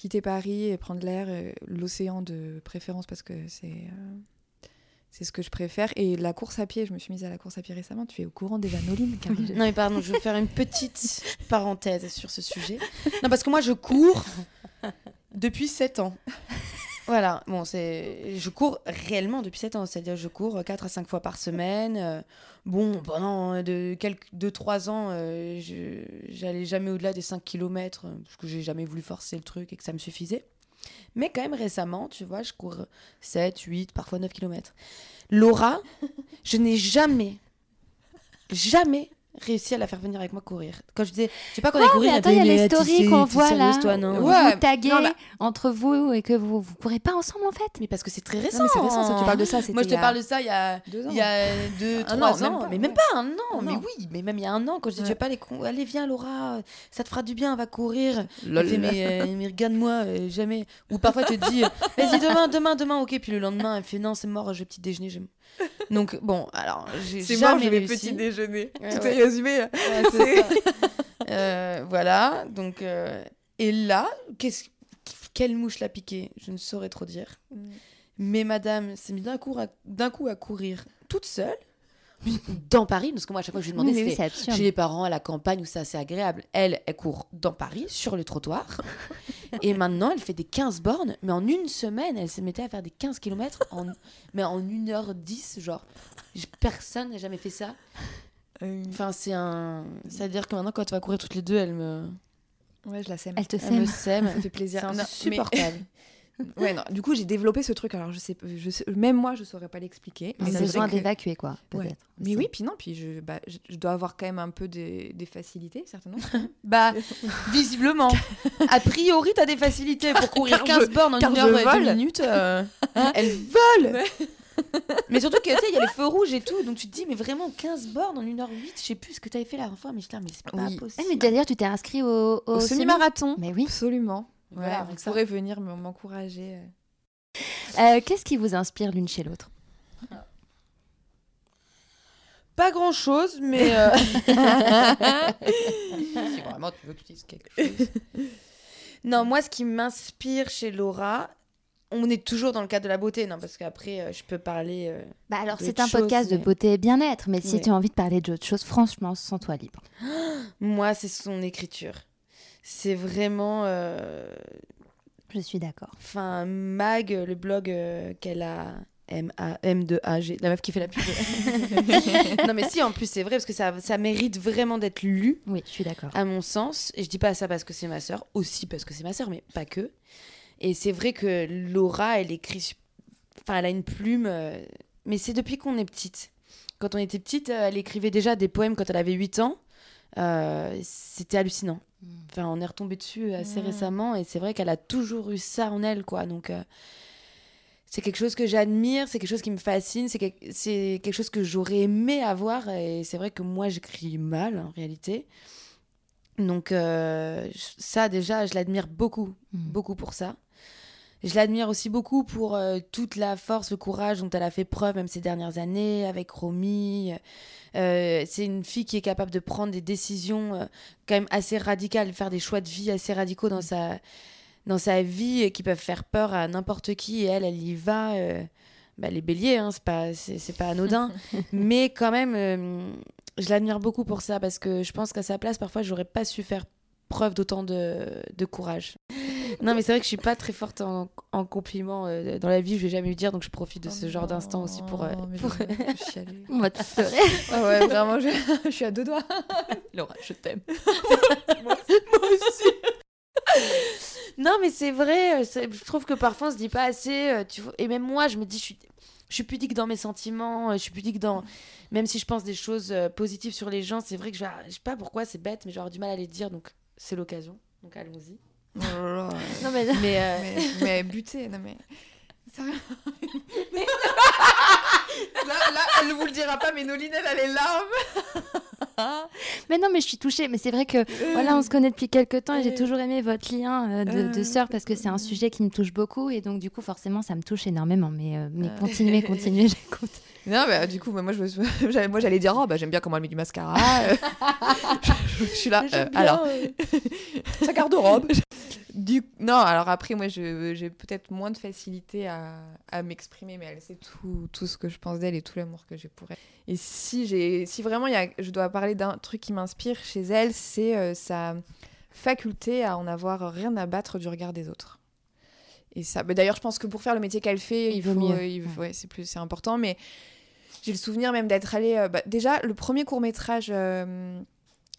Speaker 3: Quitter Paris et prendre l'air, euh, l'océan de préférence parce que c'est euh, C'est ce que je préfère. Et la course à pied, je me suis mise à la course à pied récemment. Tu es au courant des Noline Caroline
Speaker 2: Non mais pardon, je veux faire une petite parenthèse sur ce sujet. Non parce que moi je cours depuis 7 ans. Voilà, bon, c'est je cours réellement depuis 7 ans, c'est-à-dire je cours 4 à 5 fois par semaine. Euh, bon, pendant de quelques 2 3 ans, euh, je j'allais jamais au-delà des 5 km parce que j'ai jamais voulu forcer le truc et que ça me suffisait. Mais quand même récemment, tu vois, je cours 7, 8, parfois 9 km. Laura, (laughs) je n'ai jamais, jamais réussi à la faire venir avec moi courir. Quand je disais, je sais pas qu'on est courir,
Speaker 1: mais attends, il y a les stories qu'on voit là.
Speaker 2: toi, non
Speaker 1: Vous
Speaker 3: Ouais,
Speaker 1: vous taguez entre vous et que vous vous courez pas ensemble en fait.
Speaker 2: Mais parce que c'est très récent.
Speaker 3: Non, mais c'est récent, ça, tu parles de ça.
Speaker 2: Moi, je te parle de ça il y a
Speaker 3: deux ans.
Speaker 2: il y a deux,
Speaker 3: Un
Speaker 2: trois
Speaker 3: an,
Speaker 2: ans,
Speaker 3: même pas,
Speaker 2: mais même
Speaker 3: ouais.
Speaker 2: pas un an, mais oui, mais même il y a un an, quand je dis, tu veux pas aller, allez, viens Laura, ça te fera du bien, on va courir.
Speaker 3: Lol.
Speaker 2: Elle fait, mais, euh, mais regarde-moi, euh, jamais. Ou parfois, tu te dis, euh, vas-y, demain, demain, demain, ok, puis le lendemain, elle fait, non, c'est mort, je vais petit déjeuner. (laughs) Donc, bon, alors, j'ai
Speaker 3: C'est
Speaker 2: jamais
Speaker 3: mort, je vais
Speaker 2: réussi.
Speaker 3: petit déjeuner.
Speaker 2: Ouais,
Speaker 3: Tout
Speaker 2: ouais.
Speaker 3: est résumé.
Speaker 2: Ouais, (laughs) c'est ça. Euh, voilà, donc, euh, et là, qu'est-ce, quelle mouche l'a piqué? Je ne saurais trop dire. Mais madame s'est mise d'un coup, à- d'un coup à courir toute seule dans Paris, parce que moi, à chaque fois que je lui demandais,
Speaker 1: oui,
Speaker 2: c'était
Speaker 1: absurde.
Speaker 2: chez les parents à la campagne où c'est assez agréable. Elle, elle court dans Paris, sur le trottoir. (laughs) et maintenant, elle fait des 15 bornes, mais en une semaine, elle se mettait à faire des 15 km, en, mais en 1h10, genre. Personne n'a jamais fait ça.
Speaker 3: Euh,
Speaker 2: Enfin, c'est un. C'est-à-dire que maintenant, quand tu vas courir toutes les deux, elle me,
Speaker 3: Ouais, je la sème.
Speaker 1: Elle te
Speaker 2: elle me
Speaker 1: sème.
Speaker 2: sème.
Speaker 3: Ça fait plaisir.
Speaker 2: C'est
Speaker 3: Non, mais-
Speaker 2: insupportable. (laughs)
Speaker 3: Ouais, non. Du coup, j'ai développé ce truc. Alors, je sais, je sais- même moi, je saurais pas l'expliquer.
Speaker 1: Mais
Speaker 3: c'est
Speaker 1: besoin
Speaker 3: que-
Speaker 1: d'évacuer quoi,
Speaker 3: Ouais.
Speaker 1: peut-être.
Speaker 3: Mais oui, puis non, puis je, bah, je, je dois avoir quand même un peu des, des facilités, certainement. (laughs)
Speaker 2: Bah, visiblement. (laughs) A priori, t'as des facilités pour courir
Speaker 3: Car
Speaker 2: 15
Speaker 3: je-
Speaker 2: bornes en
Speaker 3: car
Speaker 2: 1
Speaker 3: je
Speaker 2: heure et
Speaker 3: vole.
Speaker 2: 2 minutes. euh, elle vole Mais surtout que, tu sais, il y a les feux rouges et tout. Donc tu te dis, mais vraiment, 15 bornes en 1h08, je sais plus ce que t'avais fait la dernière fois. Mais là, mais c'est pas
Speaker 3: Oui.
Speaker 1: Eh,
Speaker 2: possible.
Speaker 1: mais d'ailleurs, tu t'es inscrit au, au
Speaker 3: Au
Speaker 1: semi-
Speaker 3: semi-marathon.
Speaker 1: Mais oui.
Speaker 3: Absolument.
Speaker 2: Voilà,
Speaker 3: vous
Speaker 2: ça.
Speaker 3: pourrez venir m'encourager. euh.
Speaker 1: Euh, Qu'est-ce qui vous inspire l'une chez l'autre?
Speaker 2: Pas grand chose, mais. euh, (laughs) (laughs) si vraiment tu veux que je dise quelque (laughs) chose. Non, moi, ce qui m'inspire chez Laura, on est toujours dans le cadre de la beauté, non Parce qu'après, euh, je peux parler. euh,
Speaker 1: Bah alors,
Speaker 2: D'autres
Speaker 1: c'est un
Speaker 2: choses,
Speaker 1: podcast
Speaker 2: mais-
Speaker 1: de beauté et bien-être, mais si
Speaker 2: Ouais.
Speaker 1: tu as envie de parler d'autre chose, franchement, sens-toi libre. (gasps)
Speaker 2: Moi, c'est son écriture. C'est vraiment. euh,
Speaker 1: Je suis d'accord.
Speaker 2: Enfin, Mag, le blog euh, qu'elle a. M A M 2 A G la meuf qui fait la pub. (laughs) non mais si en plus c'est vrai parce que ça, ça mérite vraiment d'être lu
Speaker 1: Oui, je suis d'accord.
Speaker 2: à mon sens et je dis pas ça parce que c'est ma sœur aussi parce que c'est ma sœur mais pas que et c'est vrai que Laura elle écrit enfin elle a une plume euh, mais c'est depuis qu'on est petite quand on était petite elle écrivait déjà des poèmes quand elle avait 8 ans Euh, c'était hallucinant enfin on est retombé dessus assez
Speaker 1: Mm.
Speaker 2: récemment et c'est vrai qu'elle a toujours eu ça en elle quoi donc euh, c'est quelque chose que j'admire, c'est quelque chose qui me fascine, c'est quel- c'est quelque chose que j'aurais aimé avoir. Et c'est vrai que moi, j'écris mal en réalité. Donc, euh, ça, déjà, je l'admire beaucoup,
Speaker 1: Mm.
Speaker 2: beaucoup pour ça. Je l'admire aussi beaucoup pour euh, toute la force, le courage dont elle a fait preuve, même ces dernières années, avec Romy. Euh, c'est une fille qui est capable de prendre des décisions euh, quand même assez radicales, faire des choix de vie assez radicaux dans sa, dans sa vie qui peuvent faire peur à n'importe qui. Et elle, elle y va. bah, les béliers, hein, c'est pas, c'est, pas anodin. (laughs) Mais quand même, je l'admire beaucoup pour ça parce que je pense qu'à sa place, parfois, j'aurais pas su faire preuve d'autant de, de courage. Non, mais c'est vrai que je suis pas très forte en, en compliments euh, dans la vie, je vais jamais lui dire, donc je profite de ce genre d'instant aussi pour. euh,
Speaker 3: Oh,
Speaker 2: pour-
Speaker 1: va te pleurer.
Speaker 3: Ah ouais, vraiment, je, (laughs) je suis à deux doigts. (laughs)
Speaker 2: Laura, je t'aime. (laughs) moi, aussi. non, mais c'est vrai. euh, Je trouve que parfois on se dit pas assez. euh, Tu vois, et même moi, je me dis, je suis, je suis pudique dans mes sentiments. Je suis pudique dans. Même si je pense des choses positives sur les gens, c'est vrai que je, vais- je sais pas pourquoi c'est bête, mais j'aurais du mal à les dire. Donc c'est l'occasion. Donc allons-y.
Speaker 3: Oh là là.
Speaker 1: Non, mais
Speaker 2: Mais, euh, (laughs)
Speaker 3: mais, mais buté, non mais. Sérieux (laughs) (laughs) là, là, elle vous le dira pas, mais Noline, elle a les larmes.
Speaker 1: Mais non, mais je suis touchée. Mais c'est vrai que voilà, on se connaît depuis quelques temps et j'ai
Speaker 3: Euh.
Speaker 1: toujours aimé votre lien euh, de, de
Speaker 3: Euh.
Speaker 1: sœur parce que c'est un sujet qui me touche beaucoup et donc du coup forcément ça me touche énormément. Mais, euh, mais
Speaker 3: Euh.
Speaker 1: continuez, continuez, j'écoute.
Speaker 3: Non, bah, du coup, bah, moi, je (laughs) j'allais- moi, j'allais dire, oh, bah, j'aime bien comment elle met du mascara. euh. (laughs) je, je suis là. euh, alors, (laughs) sa garde-robe. Du... Non, alors après, moi, j'ai peut-être moins de facilité à, à m'exprimer, mais elle sait tout, tout ce que je pense d'elle et tout l'amour que j'ai pour elle. Et si, j'ai, si vraiment y a, je dois parler d'un truc qui m'inspire chez elle, c'est euh, sa faculté à en avoir rien à battre du regard des autres. Et ça, bah, d'ailleurs, je pense que pour faire le métier qu'elle fait,
Speaker 1: Il
Speaker 3: il,
Speaker 1: vaut
Speaker 3: faut,
Speaker 1: mieux.
Speaker 3: euh, il- ouais, c'est plus, c'est important. Mais j'ai le souvenir même d'être allée. euh, bah, déjà, le premier court métrage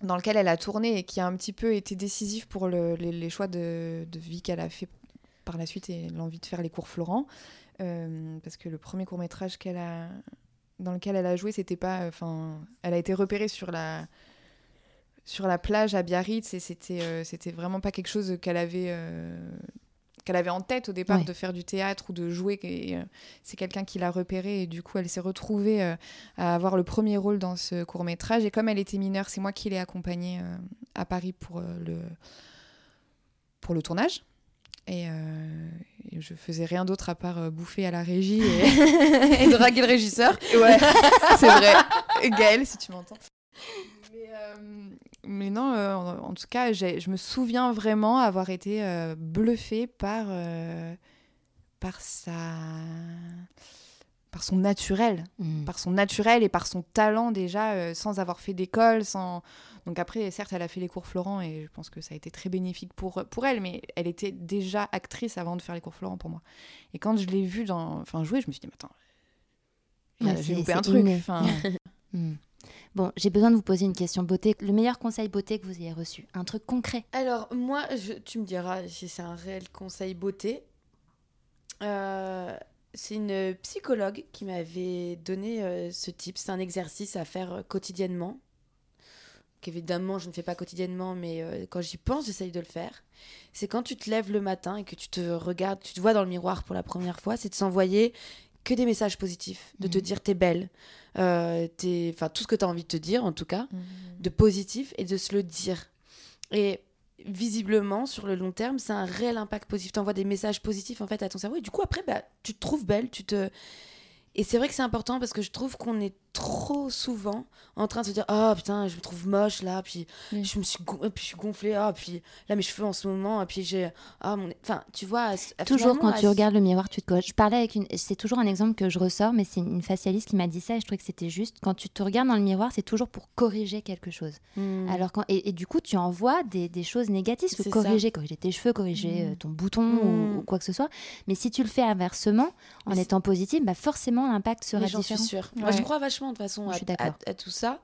Speaker 3: dans lequel elle a tourné et qui a un petit peu été décisif pour le- les, choix de, vie qu'elle a fait par la suite et l'envie de faire les cours Florent. Euh, parce que le premier court métrage qu'elle a dans lequel elle a joué, c'était pas. Enfin, elle a été repérée sur la sur la plage à Biarritz et c'était euh, c'était vraiment pas quelque chose qu'elle avait euh, qu'elle avait en tête au départ de faire du théâtre ou de jouer et euh, c'est quelqu'un qui l'a repérée et du coup elle s'est retrouvée euh, à avoir le premier rôle dans ce court métrage et comme elle était mineure c'est moi qui l'ai accompagnée euh, à Paris pour le pour le tournage. Et, et je faisais rien d'autre à part bouffer à la régie et, (laughs) et draguer le régisseur. Ouais c'est vrai. (laughs) Gaëlle si tu m'entends. Mais, mais non, euh, en, en tout cas, je me souviens vraiment avoir été euh, bluffée par, euh, par, sa... par son naturel.
Speaker 1: Mm.
Speaker 3: Par son naturel et par son talent déjà, sans avoir fait d'école. Sans... Donc après, certes, elle a fait les cours Florent et je pense que ça a été très bénéfique pour, pour elle, mais elle était déjà actrice avant de faire les cours Florent pour moi. Et quand je l'ai vue dans... enfin, jouer, je me suis dit, mais attends, j'ai loupé un truc. Enfin. (laughs)
Speaker 1: Bon, j'ai besoin de vous poser une question beauté. Le meilleur conseil beauté que vous ayez reçu Un truc concret
Speaker 2: Alors, moi, tu me diras si c'est un réel conseil beauté. Euh, c'est une psychologue qui m'avait donné euh, ce type. C'est un exercice à faire euh, quotidiennement. Qu'évidemment, je ne fais pas quotidiennement, mais quand j'y pense, j'essaye de le faire. C'est quand tu te lèves le matin et que tu te regardes, tu te vois dans le miroir pour la première fois, c'est de s'envoyer que des messages positifs, de te
Speaker 3: Mhm.
Speaker 2: dire t'es belle, euh, t'es- enfin tout ce que tu as envie de te dire en tout cas
Speaker 3: Mhm.
Speaker 2: de positif et de se le dire. Et visiblement, sur le long terme, c'est un réel impact positif. Tu envoies des messages positifs en fait à ton cerveau et du coup après, bah, tu te trouves belle, tu te... Et c'est vrai que c'est important parce que je trouve qu'on est trop souvent en train de se dire oh putain je me trouve moche là puis
Speaker 3: Oui.
Speaker 2: je me suis puis je suis gonflée ah puis là mes cheveux en ce moment puis j'ai ah mon enfin tu vois
Speaker 1: Toujours quand tu regardes le miroir, tu te coches. Je parlais avec une. C'est toujours un exemple que je ressors, mais c'est une facialiste qui m'a dit ça et je trouvais que c'était juste. Quand tu te regardes dans le miroir, c'est toujours pour corriger quelque chose.
Speaker 2: Hmm.
Speaker 1: Alors quand, et, et du coup, tu envoies des, des choses négatives,
Speaker 2: ça.
Speaker 1: corriger, corriger tes cheveux, corriger
Speaker 3: Mm.
Speaker 1: euh, ton bouton
Speaker 2: Mm.
Speaker 1: ou, ou quoi que ce soit. Mais si tu le fais inversement, en
Speaker 2: Mais
Speaker 1: étant positif, bah forcément l'impact sera
Speaker 2: Mais j'en suis
Speaker 1: différent.
Speaker 2: sûre. Moi, je
Speaker 3: Ouais.
Speaker 2: crois vachement de toute façon à, tout ça.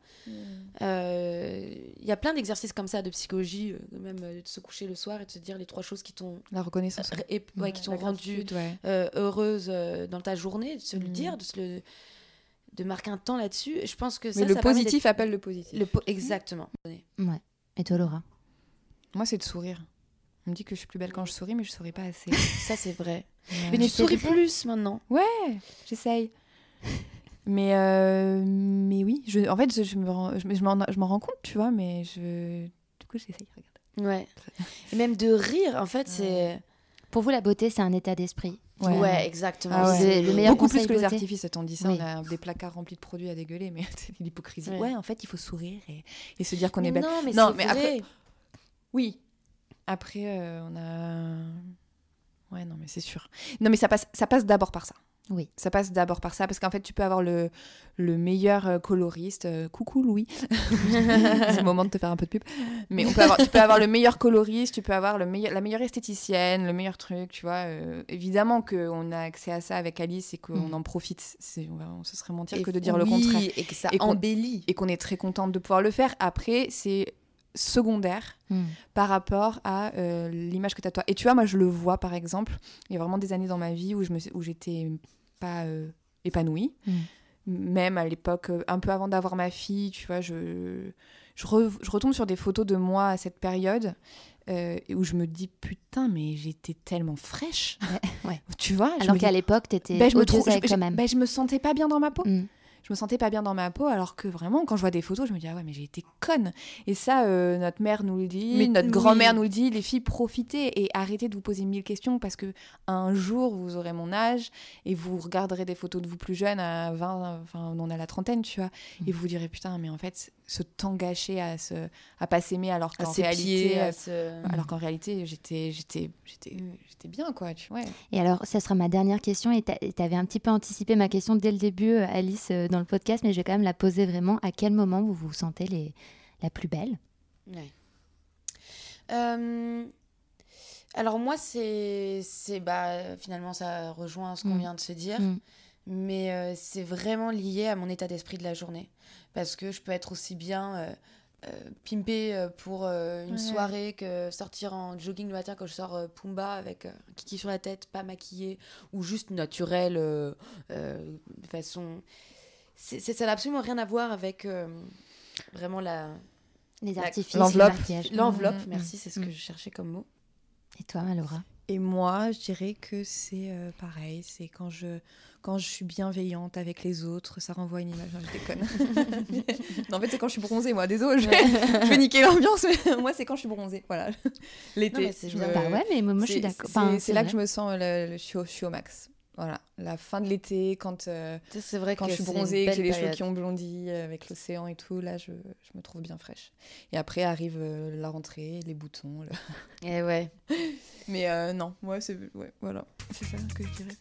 Speaker 2: Euh, Il y a plein d'exercices comme ça de psychologie, euh, même euh, de se coucher le soir et de se dire les trois choses qui t'ont
Speaker 3: La reconnaissance.
Speaker 2: euh, et- ouais, qui t'ont
Speaker 3: La
Speaker 2: rendu
Speaker 3: ouais.
Speaker 2: euh, heureuse euh, dans ta journée, de se le
Speaker 3: Mhm.
Speaker 2: dire, de se le de marquer un temps là-dessus. Je pense que ça,
Speaker 3: Mais le
Speaker 2: ça
Speaker 3: positif appelle le positif.
Speaker 2: le po- exactement.
Speaker 1: Ouais. Et toi, Laura?
Speaker 3: Moi, c'est de sourire. On me dit que je suis plus belle quand je souris, mais je souris pas assez.
Speaker 2: Ça c'est vrai.
Speaker 3: Ouais.
Speaker 2: Mais tu souris plus maintenant.
Speaker 3: Ouais, j'essaye. Mais, euh, mais oui, je, en fait, je, je me rends- je, me- je m'en je m'en rends compte, tu vois, mais je, du coup, j'essaye. regarde.
Speaker 2: Ouais. (laughs) Et même de rire, en fait, c'est
Speaker 1: Pour vous, la beauté, c'est un état d'esprit.
Speaker 2: ouais. exactement.
Speaker 3: Ah ouais.
Speaker 1: C'est le meilleur
Speaker 3: Beaucoup plus que les artifices, on dit ça,
Speaker 1: Oui.
Speaker 3: on a des placards remplis de produits à dégueuler, mais (laughs) c'est l'hypocrisie.
Speaker 2: Ouais.
Speaker 3: Ouais. en fait, il faut sourire et, et se dire qu'on
Speaker 2: Mais
Speaker 3: est belle.
Speaker 2: non, mais
Speaker 3: Non,
Speaker 2: c'est
Speaker 3: mais
Speaker 2: vrai.
Speaker 3: après- Oui. Après, euh, on a. Ouais, non, mais c'est sûr. Non, mais ça passe, ça passe d'abord par ça.
Speaker 1: Oui.
Speaker 3: Ça passe d'abord par ça, parce qu'en fait, tu peux avoir le, le meilleur euh, coloriste. euh, coucou, Louis. (laughs) c'est le moment de te faire un peu de pub. Mais on peut avoir, tu peux avoir le meilleur coloriste, tu peux avoir le meilleur, la meilleure esthéticienne, le meilleur truc, tu vois. euh, évidemment qu'on a accès à ça avec Alice et qu'on
Speaker 1: Mm.
Speaker 3: en profite. C'est, on, se serait mentir
Speaker 2: Et
Speaker 3: que de dire
Speaker 2: oui,
Speaker 3: le contraire
Speaker 2: Et que ça
Speaker 3: Et
Speaker 2: embellit.
Speaker 3: et qu'on est très contente de pouvoir le faire. Après, c'est secondaire
Speaker 1: Mm.
Speaker 3: par rapport à euh, l'image que tu as toi. Et tu vois, moi, je le vois, par exemple, il y a vraiment des années dans ma vie où je me, où j'étais pas euh, épanouie.
Speaker 1: Mm.
Speaker 3: Même à l'époque, euh, un peu avant d'avoir ma fille, tu vois, je, je, re- je retombe sur des photos de moi à cette période euh, où je me dis, putain, mais j'étais tellement fraîche.
Speaker 1: Ouais, ouais.
Speaker 3: Tu vois
Speaker 1: Alors
Speaker 3: me
Speaker 1: qu'à
Speaker 3: dis,
Speaker 1: l'époque, t'étais
Speaker 3: ben, je, me
Speaker 1: avec
Speaker 3: je-
Speaker 1: toi-même.
Speaker 3: ben, je me sentais pas bien dans ma peau
Speaker 1: Mm.
Speaker 3: Je me sentais pas bien dans ma peau, alors que vraiment, quand je vois des photos, je me dis, ah ouais, mais j'ai été conne. Et ça, euh, notre mère nous le dit,
Speaker 2: Mais
Speaker 3: notre
Speaker 2: oui.
Speaker 3: grand-mère nous le dit, les filles, profitez et arrêtez de vous poser mille questions parce que un jour, vous aurez mon âge et vous regarderez des photos de vous plus jeune à 20, enfin, on a la trentaine, tu vois, et vous vous direz, putain, mais en fait, ce temps gâché à, se, à pas s'aimer alors
Speaker 2: À
Speaker 3: qu'en
Speaker 2: ses
Speaker 3: réalité,
Speaker 2: pieds, à
Speaker 3: euh,
Speaker 2: se-
Speaker 3: alors qu'en réalité, j'étais, j'étais, j'étais, j'étais bien, quoi, tu vois.
Speaker 1: Et alors, ça sera ma dernière question. Et tu avais un petit peu anticipé ma question dès le début, euh, Alice, euh, dans le podcast, mais je vais quand même la poser vraiment. À quel moment vous vous sentez les... la plus belle?
Speaker 2: Ouais. Euh, alors moi, c'est, bah, finalement, ça rejoint ce qu'on
Speaker 1: Mm.
Speaker 2: vient de se dire,
Speaker 1: Mm.
Speaker 2: mais euh, c'est vraiment lié à mon état d'esprit de la journée. Parce que je peux être aussi bien euh, euh, pimpée pour une
Speaker 3: Ouais.
Speaker 2: soirée que sortir en jogging le matin quand je sors Pumba avec un kiki sur la tête, pas maquillée, ou juste naturel euh, de façon... C'est, c'est- ça n'a absolument rien à voir avec euh, vraiment la,
Speaker 1: Les artifices, le
Speaker 3: l'enveloppe.
Speaker 2: L'enveloppe,
Speaker 3: Mm, mm,
Speaker 2: merci, c'est ce
Speaker 1: mm.
Speaker 2: que je cherchais comme mot.
Speaker 1: Et toi, Laura?
Speaker 3: Et moi, je dirais que c'est euh, pareil. C'est quand je, quand je suis bienveillante avec les autres, ça renvoie une image. Non, je déconne. (laughs) non, en fait, c'est quand je suis bronzée, moi. Désolé, je vais, je vais niquer l'ambiance. (laughs) moi, c'est quand je suis bronzée. Voilà.
Speaker 2: Non,
Speaker 3: L'été.
Speaker 2: mais c'est
Speaker 3: je
Speaker 2: bien.
Speaker 3: me-
Speaker 1: Bah ouais, mais moi, je suis d'accord.
Speaker 3: C'est
Speaker 1: Enfin,
Speaker 3: c'est là
Speaker 1: vrai.
Speaker 3: que je me sens, le, le- je, suis au, je suis au max. Voilà. La fin de l'été, quand, euh,
Speaker 2: C'est vrai
Speaker 3: quand je suis bronzée, que j'ai les cheveux qui ont blondi avec l'océan et tout, là, je, je me trouve bien fraîche. Et après arrive euh, la rentrée, les boutons. le- (laughs)
Speaker 2: Eh ouais.
Speaker 3: Mais euh, non, moi, c'est ouais, voilà. C'est ça que je dirais.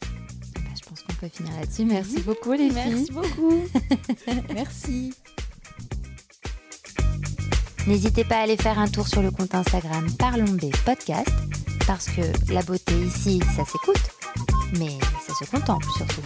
Speaker 1: Bah, je pense qu'on peut finir là-dessus. Merci beaucoup, les filles.
Speaker 2: beaucoup. (laughs)
Speaker 3: Merci.
Speaker 1: N'hésitez pas à aller faire un tour sur le compte Instagram Parlons B Podcast, parce que la beauté ici, ça s'écoute, mais ça se contemple surtout.